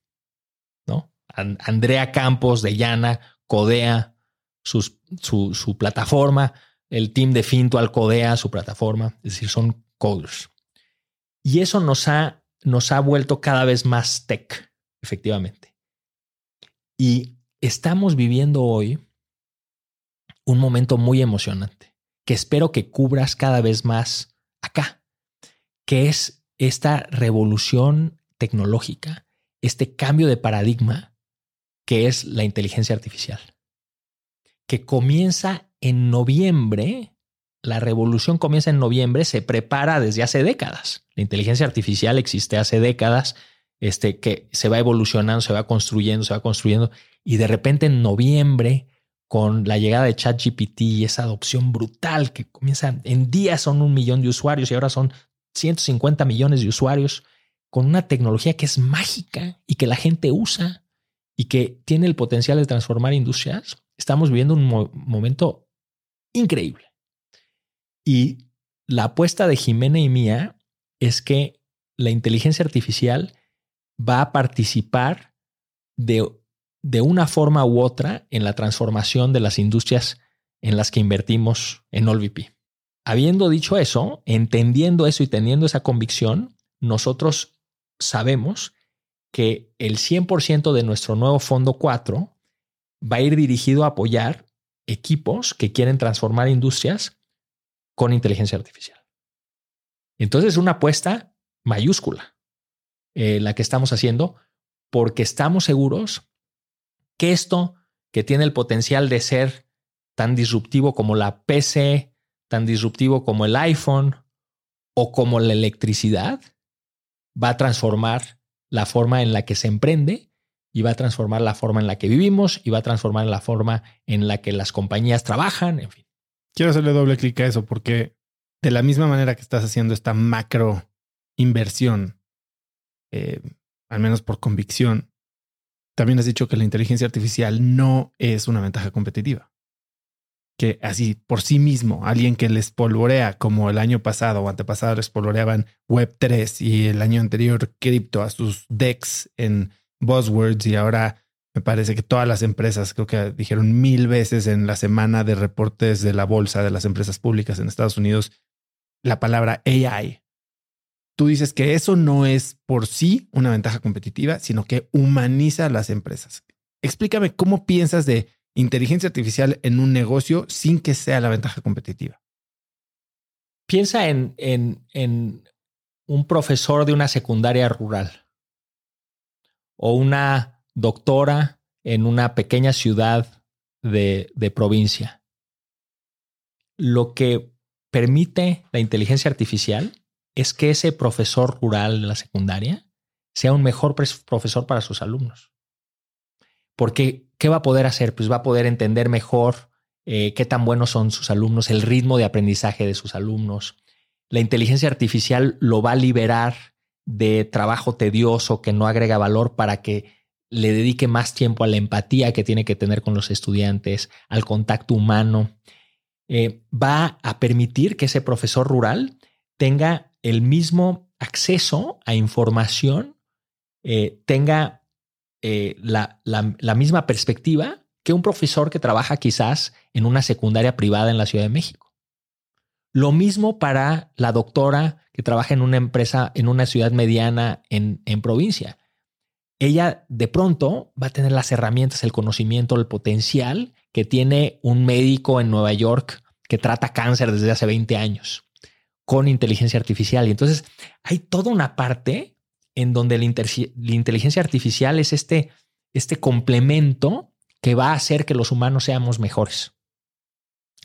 ¿no? Andrea Campos de Llana codea su, su, plataforma, el team de Fintual codea su plataforma, es decir, son coders. Y eso nos ha, nos ha vuelto cada vez más tech, efectivamente. Y estamos viviendo hoy un momento muy emocionante que espero que cubras cada vez más acá, que es esta revolución tecnológica, este cambio de paradigma que es la inteligencia artificial, que comienza en noviembre, la revolución comienza en noviembre, se prepara desde hace décadas. La inteligencia artificial existe hace décadas, este, que se va evolucionando, se va construyendo, se va construyendo, y de repente en noviembre con la llegada de ChatGPT y esa adopción brutal que comienza en días son un millón de usuarios y ahora son 150 millones de usuarios con una tecnología que es mágica y que la gente usa y que tiene el potencial de transformar industrias, estamos viviendo un momento increíble. Y la apuesta de Jimena y mía es que la inteligencia artificial va a participar de de una forma u otra en la transformación de las industrias en las que invertimos en OLVP. Habiendo dicho eso, entendiendo eso y teniendo esa convicción, nosotros sabemos que el 100% de nuestro nuevo fondo 4 va a ir dirigido a apoyar equipos que quieren transformar industrias con inteligencia artificial. Entonces es una apuesta mayúscula eh, la que estamos haciendo porque estamos seguros que esto, que tiene el potencial de ser tan disruptivo como la PC, tan disruptivo como el iPhone o como la electricidad, va a transformar la forma en la que se emprende y va a transformar la forma en la que vivimos y va a transformar la forma en la que las compañías trabajan, en fin. Quiero hacerle doble clic a eso porque de la misma manera que estás haciendo esta macro inversión, eh, al menos por convicción, también has dicho que la inteligencia artificial no es una ventaja competitiva. Que así por sí mismo, alguien que les polvorea como el año pasado o antepasado les polvoreaban Web3 y el año anterior cripto a sus decks en buzzwords y ahora me parece que todas las empresas, creo que dijeron mil veces en la semana de reportes de la bolsa de las empresas públicas en Estados Unidos, la palabra AI. Tú dices que eso no es por sí una ventaja competitiva, sino que humaniza a las empresas. Explícame cómo piensas de inteligencia artificial en un negocio sin que sea la ventaja competitiva. Piensa en, un profesor de una secundaria rural o una doctora en una pequeña ciudad de provincia. Lo que permite la inteligencia artificial es que ese profesor rural de la secundaria sea un mejor profesor para sus alumnos. Porque, ¿qué va a poder hacer? Pues va a poder entender mejor eh, qué tan buenos son sus alumnos, el ritmo de aprendizaje de sus alumnos. La inteligencia artificial lo va a liberar de trabajo tedioso que no agrega valor para que le dedique más tiempo a la empatía que tiene que tener con los estudiantes, al contacto humano. Eh, va a permitir que ese profesor rural tenga el mismo acceso a información, eh, tenga eh, la, misma perspectiva que un profesor que trabaja quizás en una secundaria privada en la Ciudad de México. Lo mismo para la doctora que trabaja en una empresa, en una ciudad mediana en, en provincia. Ella de pronto va a tener las herramientas, el conocimiento, el potencial que tiene un médico en Nueva York que trata cáncer desde hace 20 años con inteligencia artificial. Y entonces hay toda una parte en donde la, inteligencia artificial es este, este complemento que va a hacer que los humanos seamos mejores.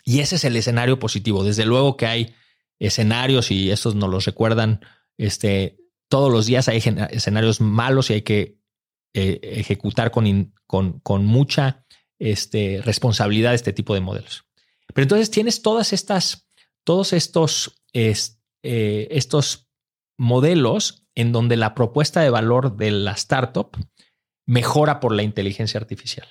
Y ese es el escenario positivo. Desde luego que hay escenarios y estos nos los recuerdan este, todos los días. Hay escenarios malos y hay que eh, ejecutar con, con, con mucha este, responsabilidad este tipo de modelos. Pero entonces tienes todas estas, todos estos, eh, estos modelos en donde la propuesta de valor de la startup mejora por la inteligencia artificial,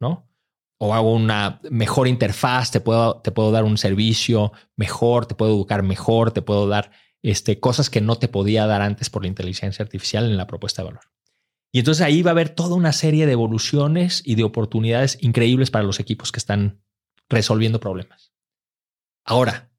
¿no? O hago una mejor interfaz, te puedo, te puedo dar un servicio mejor, te puedo educar mejor, te puedo dar este, cosas que no te podía dar antes por la inteligencia artificial en la propuesta de valor. Y entonces ahí va a haber toda una serie de evoluciones y de oportunidades increíbles para los equipos que están resolviendo problemas. Ahora,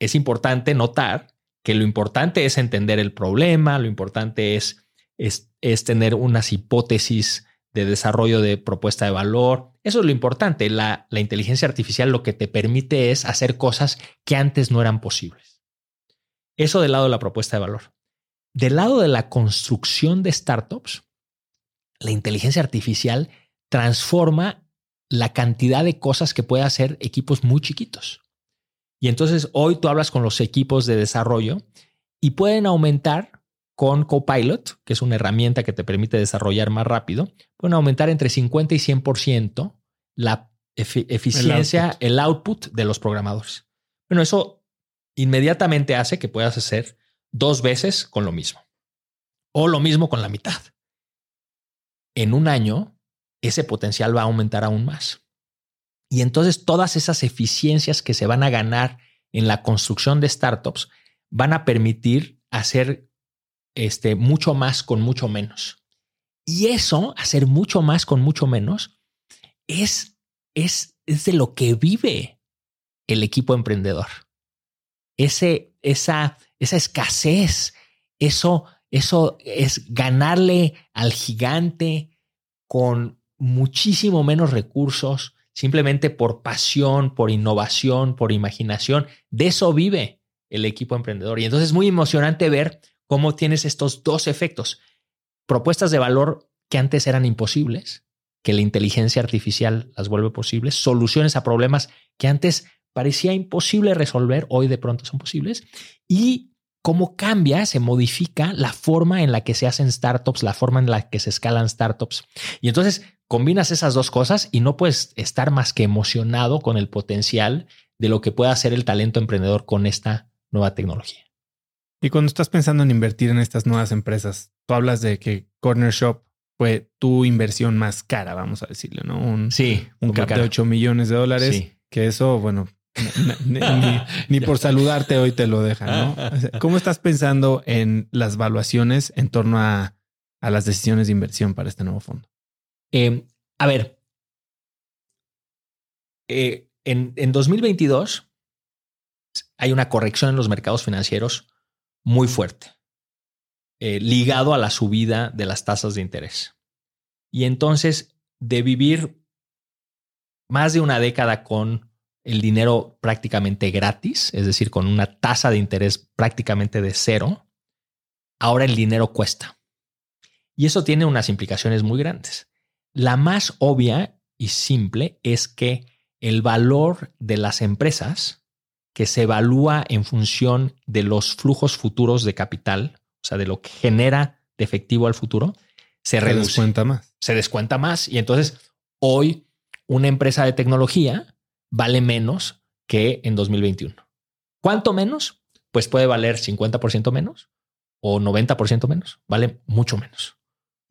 es importante notar que lo importante es entender el problema, lo importante es, es, tener unas hipótesis de desarrollo de propuesta de valor. Eso es lo importante. La, la inteligencia artificial lo que te permite es hacer cosas que antes no eran posibles. Eso del lado de la propuesta de valor. Del lado de la construcción de startups, la inteligencia artificial transforma la cantidad de cosas que puede hacer equipos muy chiquitos. Y entonces hoy tú hablas con los equipos de desarrollo y pueden aumentar con Copilot, que es una herramienta que te permite desarrollar más rápido, pueden aumentar entre 50 y 100% la eficiencia, el output. de los programadores. Bueno, eso inmediatamente hace que puedas hacer dos veces con lo mismo o lo mismo con la mitad. En un año ese potencial va a aumentar aún más. Y entonces todas esas eficiencias que se van a ganar en la construcción de startups van a permitir hacer este, mucho más con mucho menos. Y eso, hacer mucho más con mucho menos, es, es, es de lo que vive el equipo emprendedor. Ese, esa, esa escasez, eso, eso es ganarle al gigante con muchísimo menos recursos, simplemente por pasión, por innovación, por imaginación. De eso vive el equipo emprendedor. Y entonces es muy emocionante ver cómo tienes estos dos efectos. Propuestas de valor que antes eran imposibles, que la inteligencia artificial las vuelve posibles, soluciones a problemas que antes parecía imposible resolver, hoy de pronto son posibles, y cómo cambia, se modifica la forma en la que se hacen startups, la forma en la que se escalan startups. Y entonces combinas esas dos cosas y no puedes estar más que emocionado con el potencial de lo que puede hacer el talento emprendedor con esta nueva tecnología. Y cuando estás pensando en invertir en estas nuevas empresas, tú hablas de que Corner Shop fue tu inversión más cara, vamos a decirlo, ¿no? Un, sí, un cap de 8 millones de dólares, que eso, bueno, ni, por saludarte hoy te lo dejan, ¿no? ¿Cómo estás pensando en las valuaciones en torno a, las decisiones de inversión para este nuevo fondo? Em, a ver, eh, en, en 2022 hay una corrección en los mercados financieros muy fuerte, eh, ligado a la subida de las tasas de interés. Y entonces, de vivir más de una década con el dinero prácticamente gratis, es decir, con una tasa de interés prácticamente de cero, ahora el dinero cuesta. Y eso tiene unas implicaciones muy grandes. La más obvia y simple es que el valor de las empresas que se evalúa en función de los flujos futuros de capital, o sea, de lo que genera de efectivo al futuro, se, se descuenta más. Se descuenta más. Y entonces, hoy, una empresa de tecnología vale menos que en 2021. ¿Cuánto menos? Pues puede valer 50% menos o 90% menos. Vale mucho menos.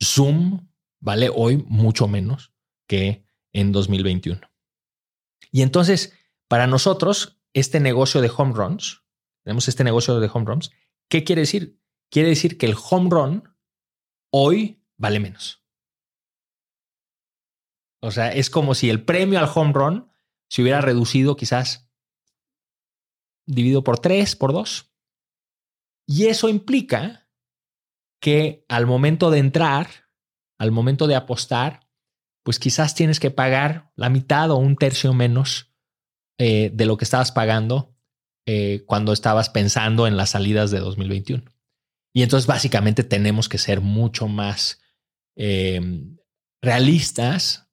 Zoom vale hoy mucho menos que en 2021. Y entonces, para nosotros, este negocio de home runs, tenemos este negocio de home runs, ¿qué quiere decir? Quiere decir que el home run hoy vale menos. O sea, es como si el premio al home run se hubiera reducido quizás dividido por tres, por dos. Y eso implica que al momento de entrar, al momento de apostar, pues quizás tienes que pagar la mitad o un tercio menos eh, de lo que estabas pagando eh, cuando estabas pensando en las salidas de 2021. Y entonces básicamente tenemos que ser mucho más em, realistas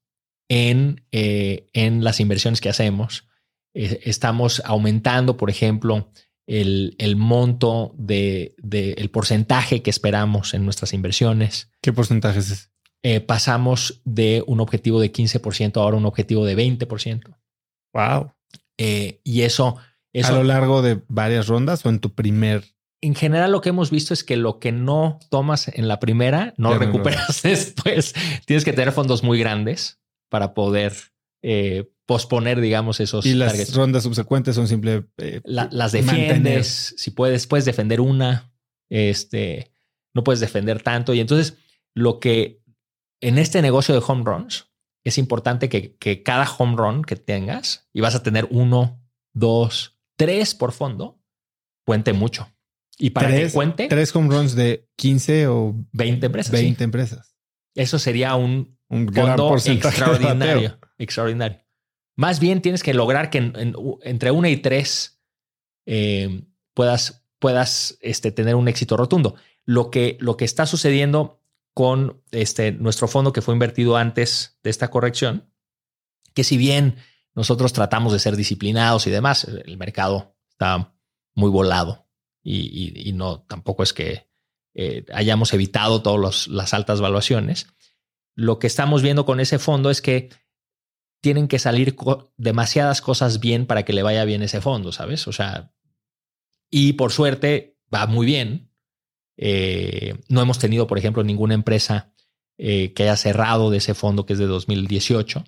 en, eh, en, las inversiones que hacemos. estamos aumentando, por ejemplo, el, el monto de, el porcentaje que esperamos en nuestras inversiones. ¿Qué porcentaje es pasamos de un objetivo de 15% ahora a un objetivo de 20%. Wow. Eh, y eso, ¿A lo largo de varias rondas o en tu primer? En general, lo que hemos visto es que lo que no tomas en la primera no recuperas después. Tienes que tener fondos muy grandes para poder eh, posponer, digamos, esos. Y las rondas subsecuentes son simple. Eh, las defiendes. Si puedes, puedes defender una. Este no puedes defender tanto. Y entonces, lo que en este negocio de home runs, es importante que, cada home run que tengas, y vas a tener uno, dos, tres por fondo, cuente mucho. Y para que cuente. Tres home runs de 15 o 20 empresas. 20 empresas. Eso sería un, un extraordinario. Extraordinario. Más bien tienes que lograr que entre una y tres eh, puedas, puedas este, tener un éxito rotundo. Lo que, lo que está sucediendo con este, nuestro fondo que fue invertido antes de esta corrección, que si bien nosotros tratamos de ser disciplinados y demás, el mercado está muy volado y, no tampoco es que eh, hayamos evitado todas las altas valuaciones. Lo que estamos viendo con ese fondo es que tienen que salir demasiadas cosas bien para que le vaya bien ese fondo, ¿sabes? O sea, y por suerte va muy bien, eh, no hemos tenido, por ejemplo, ninguna empresa eh, que haya cerrado de ese fondo que es de 2018,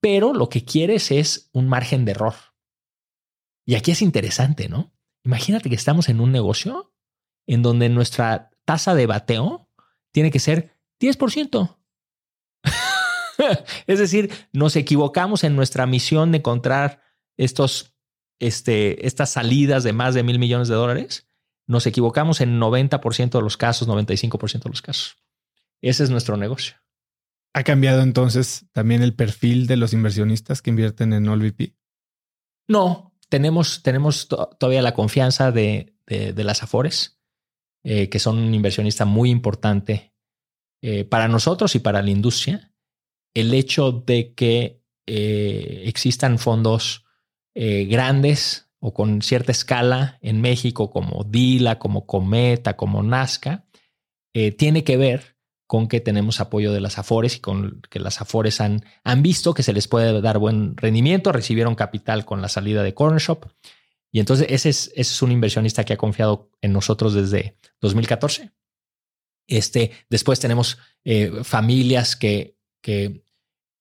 pero lo que quieres es un margen de error. Y aquí es interesante, ¿no? Imagínate que estamos en un negocio en donde nuestra tasa de bateo tiene que ser 10%. es decir, nos equivocamos en nuestra misión de encontrar estos, este, estas salidas de más de mil millones de dólares nos equivocamos en 90% de los casos, 95% de los casos. Ese es nuestro negocio. ¿Ha cambiado entonces también el perfil de los inversionistas que invierten en OLVP? No, tenemos, tenemos todavía la confianza de, las Afores, eh, que son un inversionista muy importante eh, para nosotros y para la industria. El hecho de que eh, existan fondos grandes o con cierta escala en México, como Dila, como Cometa, como Nazca, eh, tiene que ver con que tenemos apoyo de las Afores y con que las Afores han, han visto que se les puede dar buen rendimiento, recibieron capital con la salida de Corner Shop. Y entonces ese es, es un inversionista que ha confiado en nosotros desde 2014. Este, después tenemos eh, familias que, que,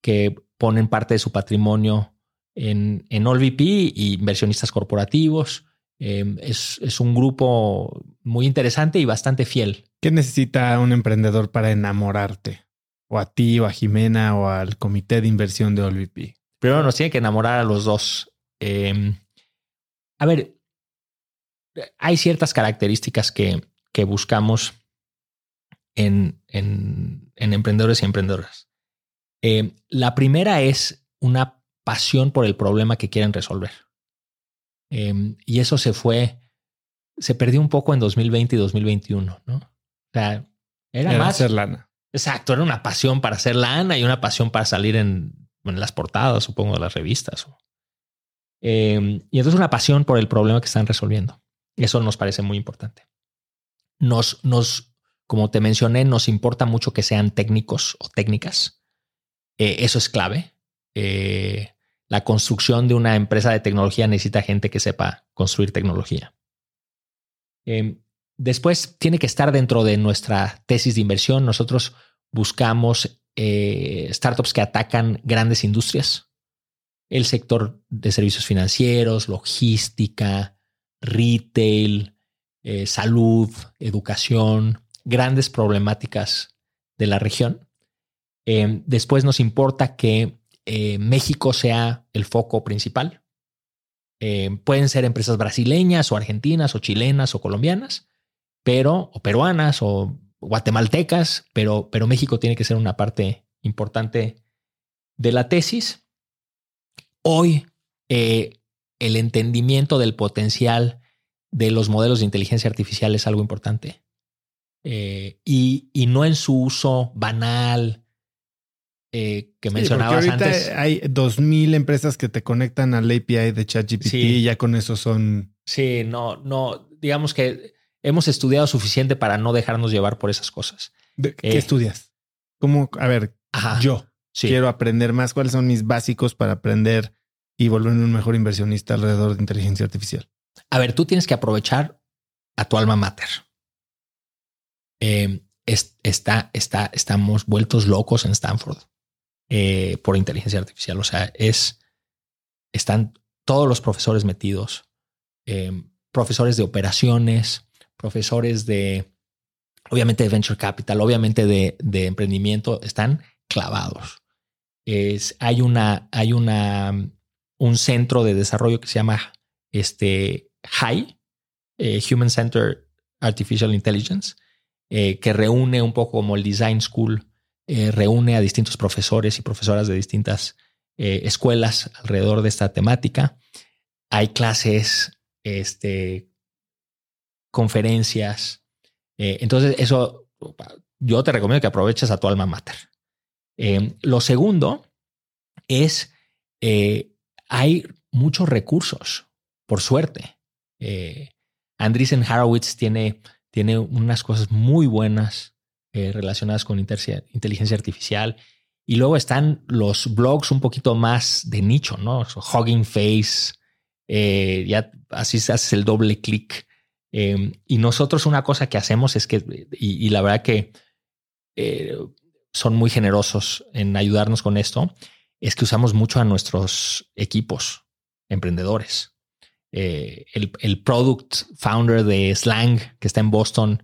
que, ponen parte de su patrimonio en, en AllVP y inversionistas corporativos. Eh, es, es, un grupo muy interesante y bastante fiel. ¿Qué necesita un emprendedor para enamorarte? O a ti, o a Jimena, o al comité de inversión de AllVP. Primero nos tiene que enamorar a los dos. Eh, a ver, hay ciertas características que, que buscamos en, en, en, emprendedores y emprendedoras. Eh, la primera es una pasión por el problema que quieren resolver. Eh, y eso se fue, se perdió un poco en 2020 y 2021, ¿no? O sea, era, más hacer lana. Exacto, era una pasión para hacer lana y una pasión para salir en, en las portadas, supongo, de las revistas. Eh, y entonces una pasión por el problema que están resolviendo. Eso nos parece muy importante. Nos, nos, como te mencioné, nos importa mucho que sean técnicos o técnicas. Eh, eso es clave. Eh, la construcción de una empresa de tecnología necesita gente que sepa construir tecnología. Eh, después tiene que estar dentro de nuestra tesis de inversión. Nosotros buscamos eh, startups que atacan grandes industrias, el sector de servicios financieros, logística, retail, eh, salud, educación, grandes problemáticas de la región. Eh, después nos importa que eh, México sea el foco principal. Eh, pueden ser empresas brasileñas o argentinas o chilenas o colombianas, pero o peruanas o guatemaltecas, pero, pero México tiene que ser una parte importante de la tesis. Hoy eh, el entendimiento del potencial de los modelos de inteligencia artificial es algo importante. y, y, no en su uso banal, eh, que mencionabas antes. Hay 2000 empresas que te conectan al API de ChatGPT y ya con eso son. Sí, no, no, digamos que hemos estudiado suficiente para no dejarnos llevar por esas cosas. ¿Qué eh, estudias? ¿Cómo? A ver, yo quiero aprender más. ¿Cuáles son mis básicos para aprender y volverme un mejor inversionista alrededor de inteligencia artificial? A ver, tú tienes que aprovechar a tu alma mater. Eh, está, está, estamos vueltos locos en Stanford. Eh, por inteligencia artificial. O sea, es, están todos los profesores metidos, eh, profesores de operaciones, profesores de, obviamente de venture capital, obviamente de, emprendimiento, están clavados. Es, hay una, hay una, un centro de desarrollo que se llama este HI, eh, Human Center Artificial Intelligence, que reúne un poco como el Design School eh, reúne a distintos profesores y profesoras de distintas eh, escuelas alrededor de esta temática. Hay clases, este, conferencias. Eh, entonces, eso yo te recomiendo que aproveches a tu alma mater. lo segundo es, hay muchos recursos, por suerte. Andreessen Horowitz tiene, tiene unas cosas muy buenas eh, relacionadas con inteligencia artificial. Y luego están los blogs un poquito más de nicho, ¿no? Hugging Face, eh, ya así se hace el doble clic. Em, y nosotros una cosa que hacemos es que, y, la verdad que eh, son muy generosos en ayudarnos con esto, es que usamos mucho a nuestros equipos emprendedores. el, el, product founder de Slang, que está en Boston,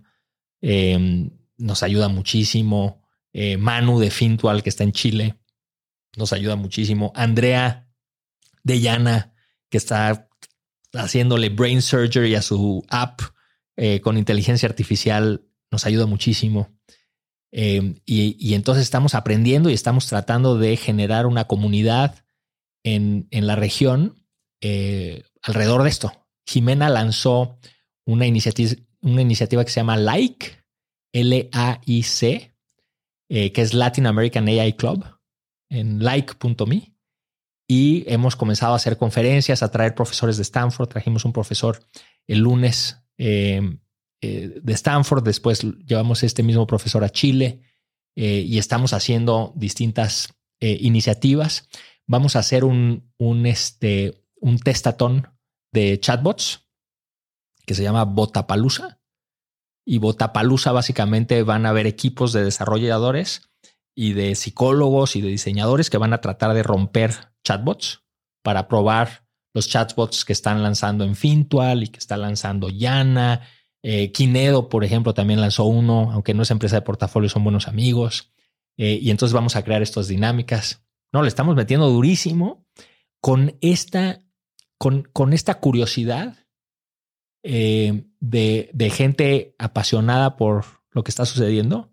em, nos ayuda muchísimo. Eh, Manu de Fintual, que está en Chile, nos ayuda muchísimo. Andrea de Llana, que está haciéndole brain surgery a su app eh, con inteligencia artificial, nos ayuda muchísimo. Eh, y, entonces estamos aprendiendo y estamos tratando de generar una comunidad en, en la región alrededor de esto. Jimena lanzó una iniciativa, una iniciativa que se llama Like, L-A-I-C, eh, que es Latin American AI Club, en like.me. Y hemos comenzado a hacer conferencias, a traer profesores de Stanford. Trajimos un profesor el lunes em, eh, de Stanford. Después llevamos este mismo profesor a Chile. eh, y estamos haciendo distintas eh, iniciativas. Vamos a hacer un, un, este, un testatón de chatbots que se llama Botapalusa. Y Botapalusa básicamente van a haber equipos de desarrolladores y de psicólogos y de diseñadores que van a tratar de romper chatbots para probar los chatbots que están lanzando en Fintual y que está lanzando Yana. Eh, Kinedo, por ejemplo, también lanzó uno, aunque no es empresa de portafolio, son buenos amigos. Eh, y entonces vamos a crear estas dinámicas. No, le estamos metiendo durísimo con esta, con, con esta curiosidad eh, de, de gente apasionada por lo que está sucediendo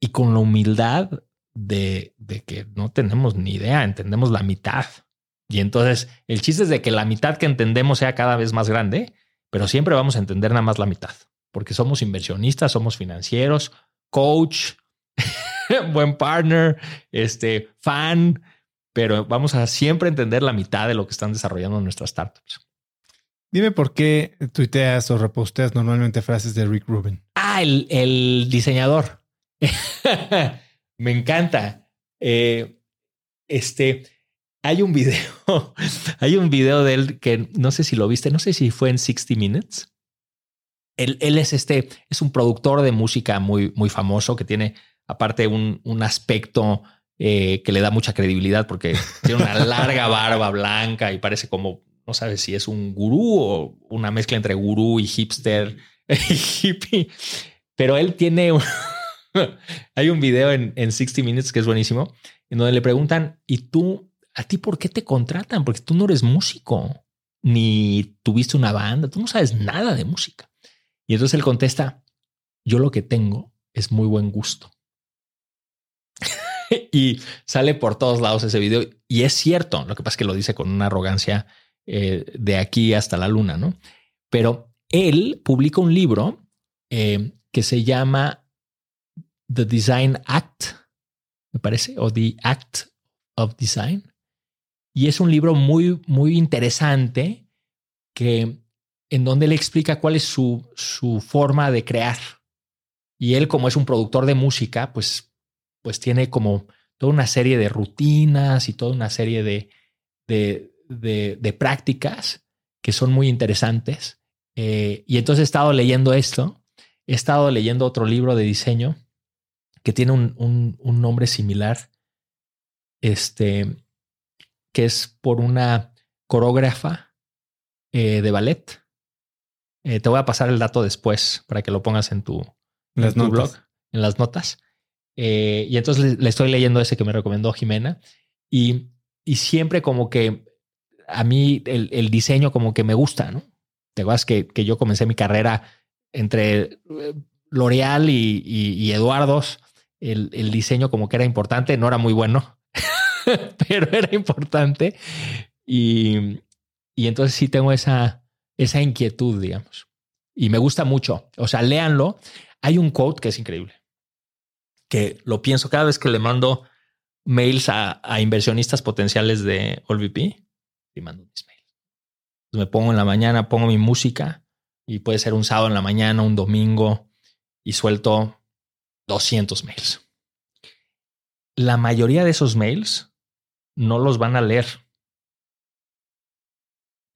y con la humildad de, de, que no tenemos ni idea, entendemos la mitad. Y entonces el chiste es de que la mitad que entendemos sea cada vez más grande, pero siempre vamos a entender nada más la mitad, porque somos inversionistas, somos financieros, coach, buen partner, este fan, pero vamos a siempre entender la mitad de lo que están desarrollando nuestras startups. Dime por qué tuiteas o reposteas normalmente frases de Rick Rubin. Ah, el, el diseñador. Me encanta. Eh, este, hay un video, hay un video de él que no sé si lo viste, no sé si fue en 60 Minutes. Él, él es este, es un productor de música muy, muy famoso que tiene aparte un, un aspecto eh, que le da mucha credibilidad porque tiene una larga barba blanca y parece como no sabes si es un gurú o una mezcla entre gurú y hipster y hippie. Pero él tiene un, hay un video en, en 60 Minutes que es buenísimo, en donde le preguntan, ¿y tú, a ti por qué te contratan? Porque tú no eres músico, ni tuviste una banda, tú no sabes nada de música. Y entonces él contesta, yo lo que tengo es muy buen gusto. y sale por todos lados ese video. Y es cierto, lo que pasa es que lo dice con una arrogancia eh, de aquí hasta la luna, ¿no? Pero él publica un libro eh, que se llama The Design Act, me parece, o The Act of Design. Y es un libro muy, muy interesante que en donde le explica cuál es su, su forma de crear. Y él, como es un productor de música, pues, pues tiene como toda una serie de rutinas y toda una serie de, de, prácticas que son muy interesantes. Eh, y entonces he estado leyendo esto, he estado leyendo otro libro de diseño que tiene un, nombre similar, este, que es por una coreógrafa eh, de ballet. Eh, te voy a pasar el dato después para que lo pongas en tu, blog, en las notas. y entonces le, estoy leyendo ese que me recomendó Jimena y, y siempre como que a mí el, diseño como que me gusta, ¿no? Te acuerdas que, que yo comencé mi carrera entre eh, L'Oreal y, y, Eduardos. El, el, diseño como que era importante, no era muy bueno, pero era importante. Y, y entonces sí tengo esa, esa inquietud, digamos. Y me gusta mucho. O sea, léanlo. Hay un quote que es increíble, que lo pienso cada vez que le mando mails a, a inversionistas potenciales de OLVP y mando mis mails. me pongo en la mañana, pongo mi música y puede ser un sábado en la mañana, un domingo y suelto 200 mails. La mayoría de esos mails no los van a leer.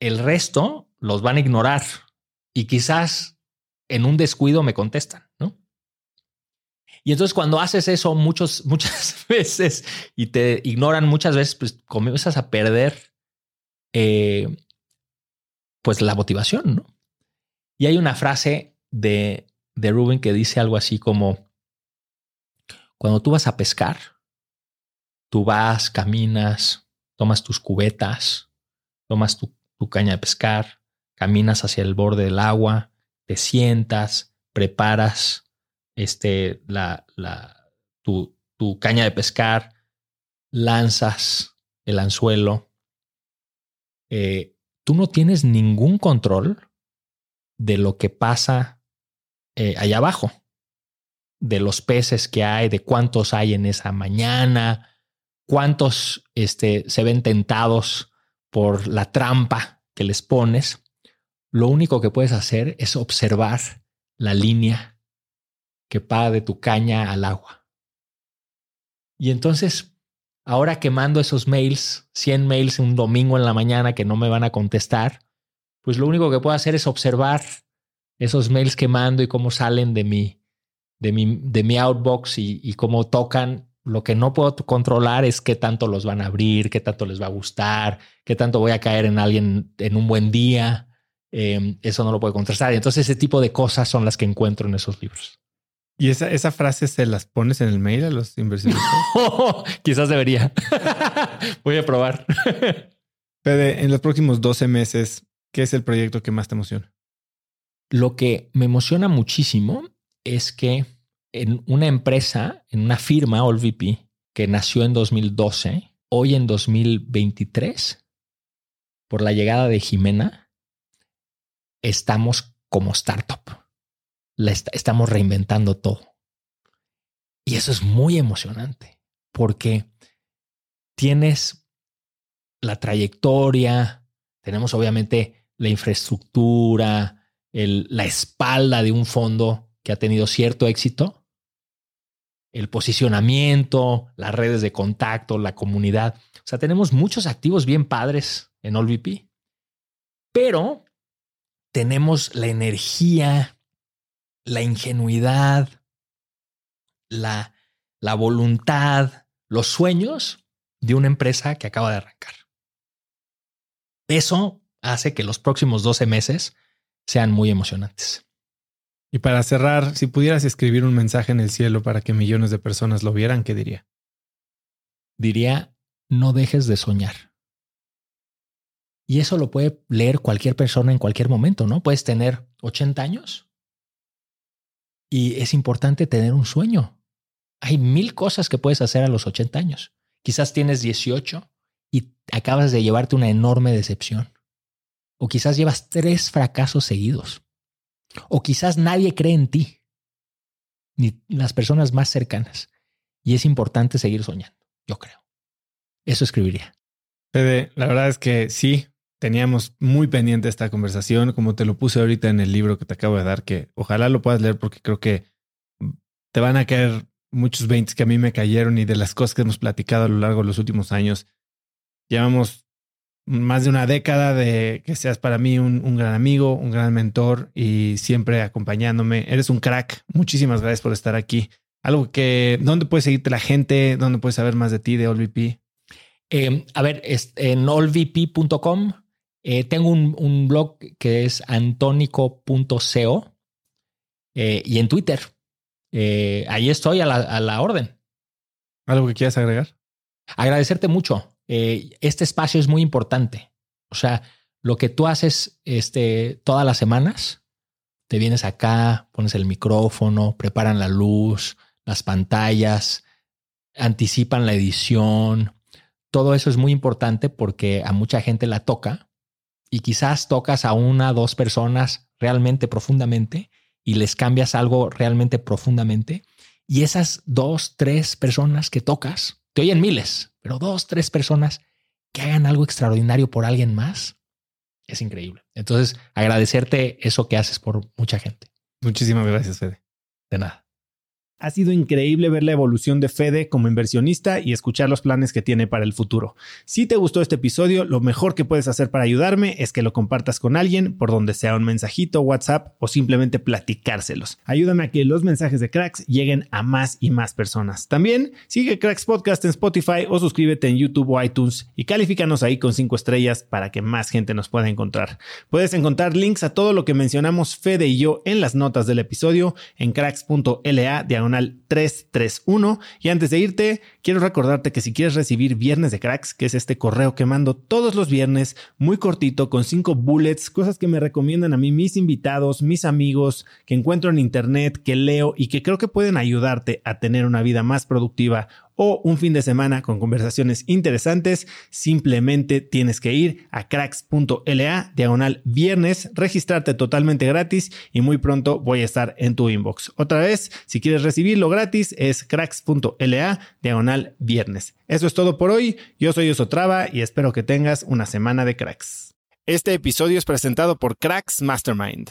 El resto los van a ignorar y quizás en un descuido me contestan, ¿no? Y entonces cuando haces eso muchos, muchas veces y te ignoran muchas veces, pues comienzas a perder eh, pues la motivación, ¿no? Y hay una frase de, de Rubin que dice algo así como, cuando tú vas a pescar, tú vas, caminas, tomas tus cubetas, tomas tu, caña de pescar, caminas hacia el borde del agua, te sientas, preparas este, la, la, tu, tu caña de pescar, lanzas el anzuelo, eh, tú no tienes ningún control de lo que pasa eh, allá abajo, de los peces que hay, de cuántos hay en esa mañana, cuántos este, se ven tentados por la trampa que les pones. Lo único que puedes hacer es observar la línea que va de tu caña al agua. Y entonces, ahora que mando esos mails, 100 mails un domingo en la mañana que no me van a contestar, pues lo único que puedo hacer es observar esos mails que mando y cómo salen de mi, de mi, de mi outbox y, cómo tocan. Lo que no puedo controlar es qué tanto los van a abrir, qué tanto les va a gustar, qué tanto voy a caer en alguien en un buen día. Eh, eso no lo puedo contrastar. Entonces, ese tipo de cosas son las que encuentro en esos libros. ¿Y esa, esa frase se las pones en el mail a los inversionistas? Quizás debería. Voy a probar. Fede, en los próximos 12 meses, ¿qué es el proyecto que más te emociona? Lo que me emociona muchísimo es que en una empresa, en una firma, AllVP, que nació en 2012, hoy en 2023, por la llegada de Jimena, estamos como startup la estamos reinventando todo. Y eso es muy emocionante porque tienes la trayectoria, tenemos obviamente la infraestructura, el, la espalda de un fondo que ha tenido cierto éxito, el posicionamiento, las redes de contacto, la comunidad. O sea, tenemos muchos activos bien padres en AllVP, pero tenemos la energía, la ingenuidad, la, la voluntad, los sueños de una empresa que acaba de arrancar. Eso hace que los próximos 12 meses sean muy emocionantes. Y para cerrar, si pudieras escribir un mensaje en el cielo para que millones de personas lo vieran, ¿qué diría? Diría, no dejes de soñar. Y eso lo puede leer cualquier persona en cualquier momento, ¿no? Puedes tener 80 años y es importante tener un sueño. Hay mil cosas que puedes hacer a los 80 años. Quizás tienes 18 y acabas de llevarte una enorme decepción. O quizás llevas tres fracasos seguidos. O quizás nadie cree en ti, ni las personas más cercanas. Y es importante seguir soñando, yo creo. Eso escribiría. Fede, la verdad es que sí, teníamos muy pendiente esta conversación, como te lo puse ahorita en el libro que te acabo de dar, que ojalá lo puedas leer porque creo que te van a caer muchos 20 que a mí me cayeron y de las cosas que hemos platicado a lo largo de los últimos años. Llevamos más de una década de que seas para mí un, gran amigo, un gran mentor y siempre acompañándome. Eres un crack. Muchísimas gracias por estar aquí. Algo que, ¿dónde puede seguirte la gente? ¿Dónde puedes saber más de ti, de OLVP? Eh, a ver, en allvp.com eh, tengo un, blog que es antónico.co eh, y en Twitter. Eh, ahí estoy a la, orden. ¿Algo que quieras agregar? Agradecerte mucho. este espacio es muy importante. O sea, lo que tú haces este, todas las semanas, te vienes acá, pones el micrófono, preparan la luz, las pantallas, anticipan la edición. Todo eso es muy importante porque a mucha gente la toca y quizás tocas a una, dos personas realmente profundamente y les cambias algo realmente profundamente. Y esas dos, tres personas que tocas, te oyen miles, pero dos, tres personas que hagan algo extraordinario por alguien más, es increíble. Entonces, agradecerte eso que haces por mucha gente. Muchísimas gracias, Fede. De nada. Ha sido increíble ver la evolución de Fede como inversionista y escuchar los planes que tiene para el futuro. Si te gustó este episodio, lo mejor que puedes hacer para ayudarme es que lo compartas con alguien, por donde sea un mensajito, WhatsApp o simplemente platicárselos. Ayúdame a que los mensajes de Cracks lleguen a más y más personas. También sigue Cracks Podcast en Spotify o suscríbete en YouTube o iTunes y califícanos ahí con 5 estrellas para que más gente nos pueda encontrar. Puedes encontrar links a todo lo que mencionamos Fede y yo en las notas del episodio en cracks.la 331. Y antes de irte, quiero recordarte que si quieres recibir Viernes de Cracks, que es este correo que mando todos los viernes, muy cortito, con cinco bullets, cosas que me recomiendan a mí mis invitados, mis amigos, que encuentro en internet, que leo y que creo que pueden ayudarte a tener una vida más productiva o un fin de semana con conversaciones interesantes, simplemente tienes que ir a cracks.la diagonal viernes, registrarte totalmente gratis y muy pronto voy a estar en tu inbox. Otra vez, si quieres recibirlo gratis, es cracks.la diagonal viernes. Eso es todo por hoy. Yo soy Osotrava y espero que tengas una semana de cracks. Este episodio es presentado por Cracks Mastermind.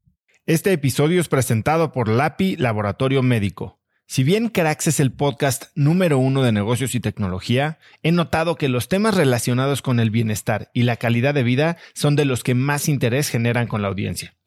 Este episodio es presentado por LAPI Laboratorio Médico. Si bien Cracks es el podcast número uno de negocios y tecnología, he notado que los temas relacionados con el bienestar y la calidad de vida son de los que más interés generan con la audiencia.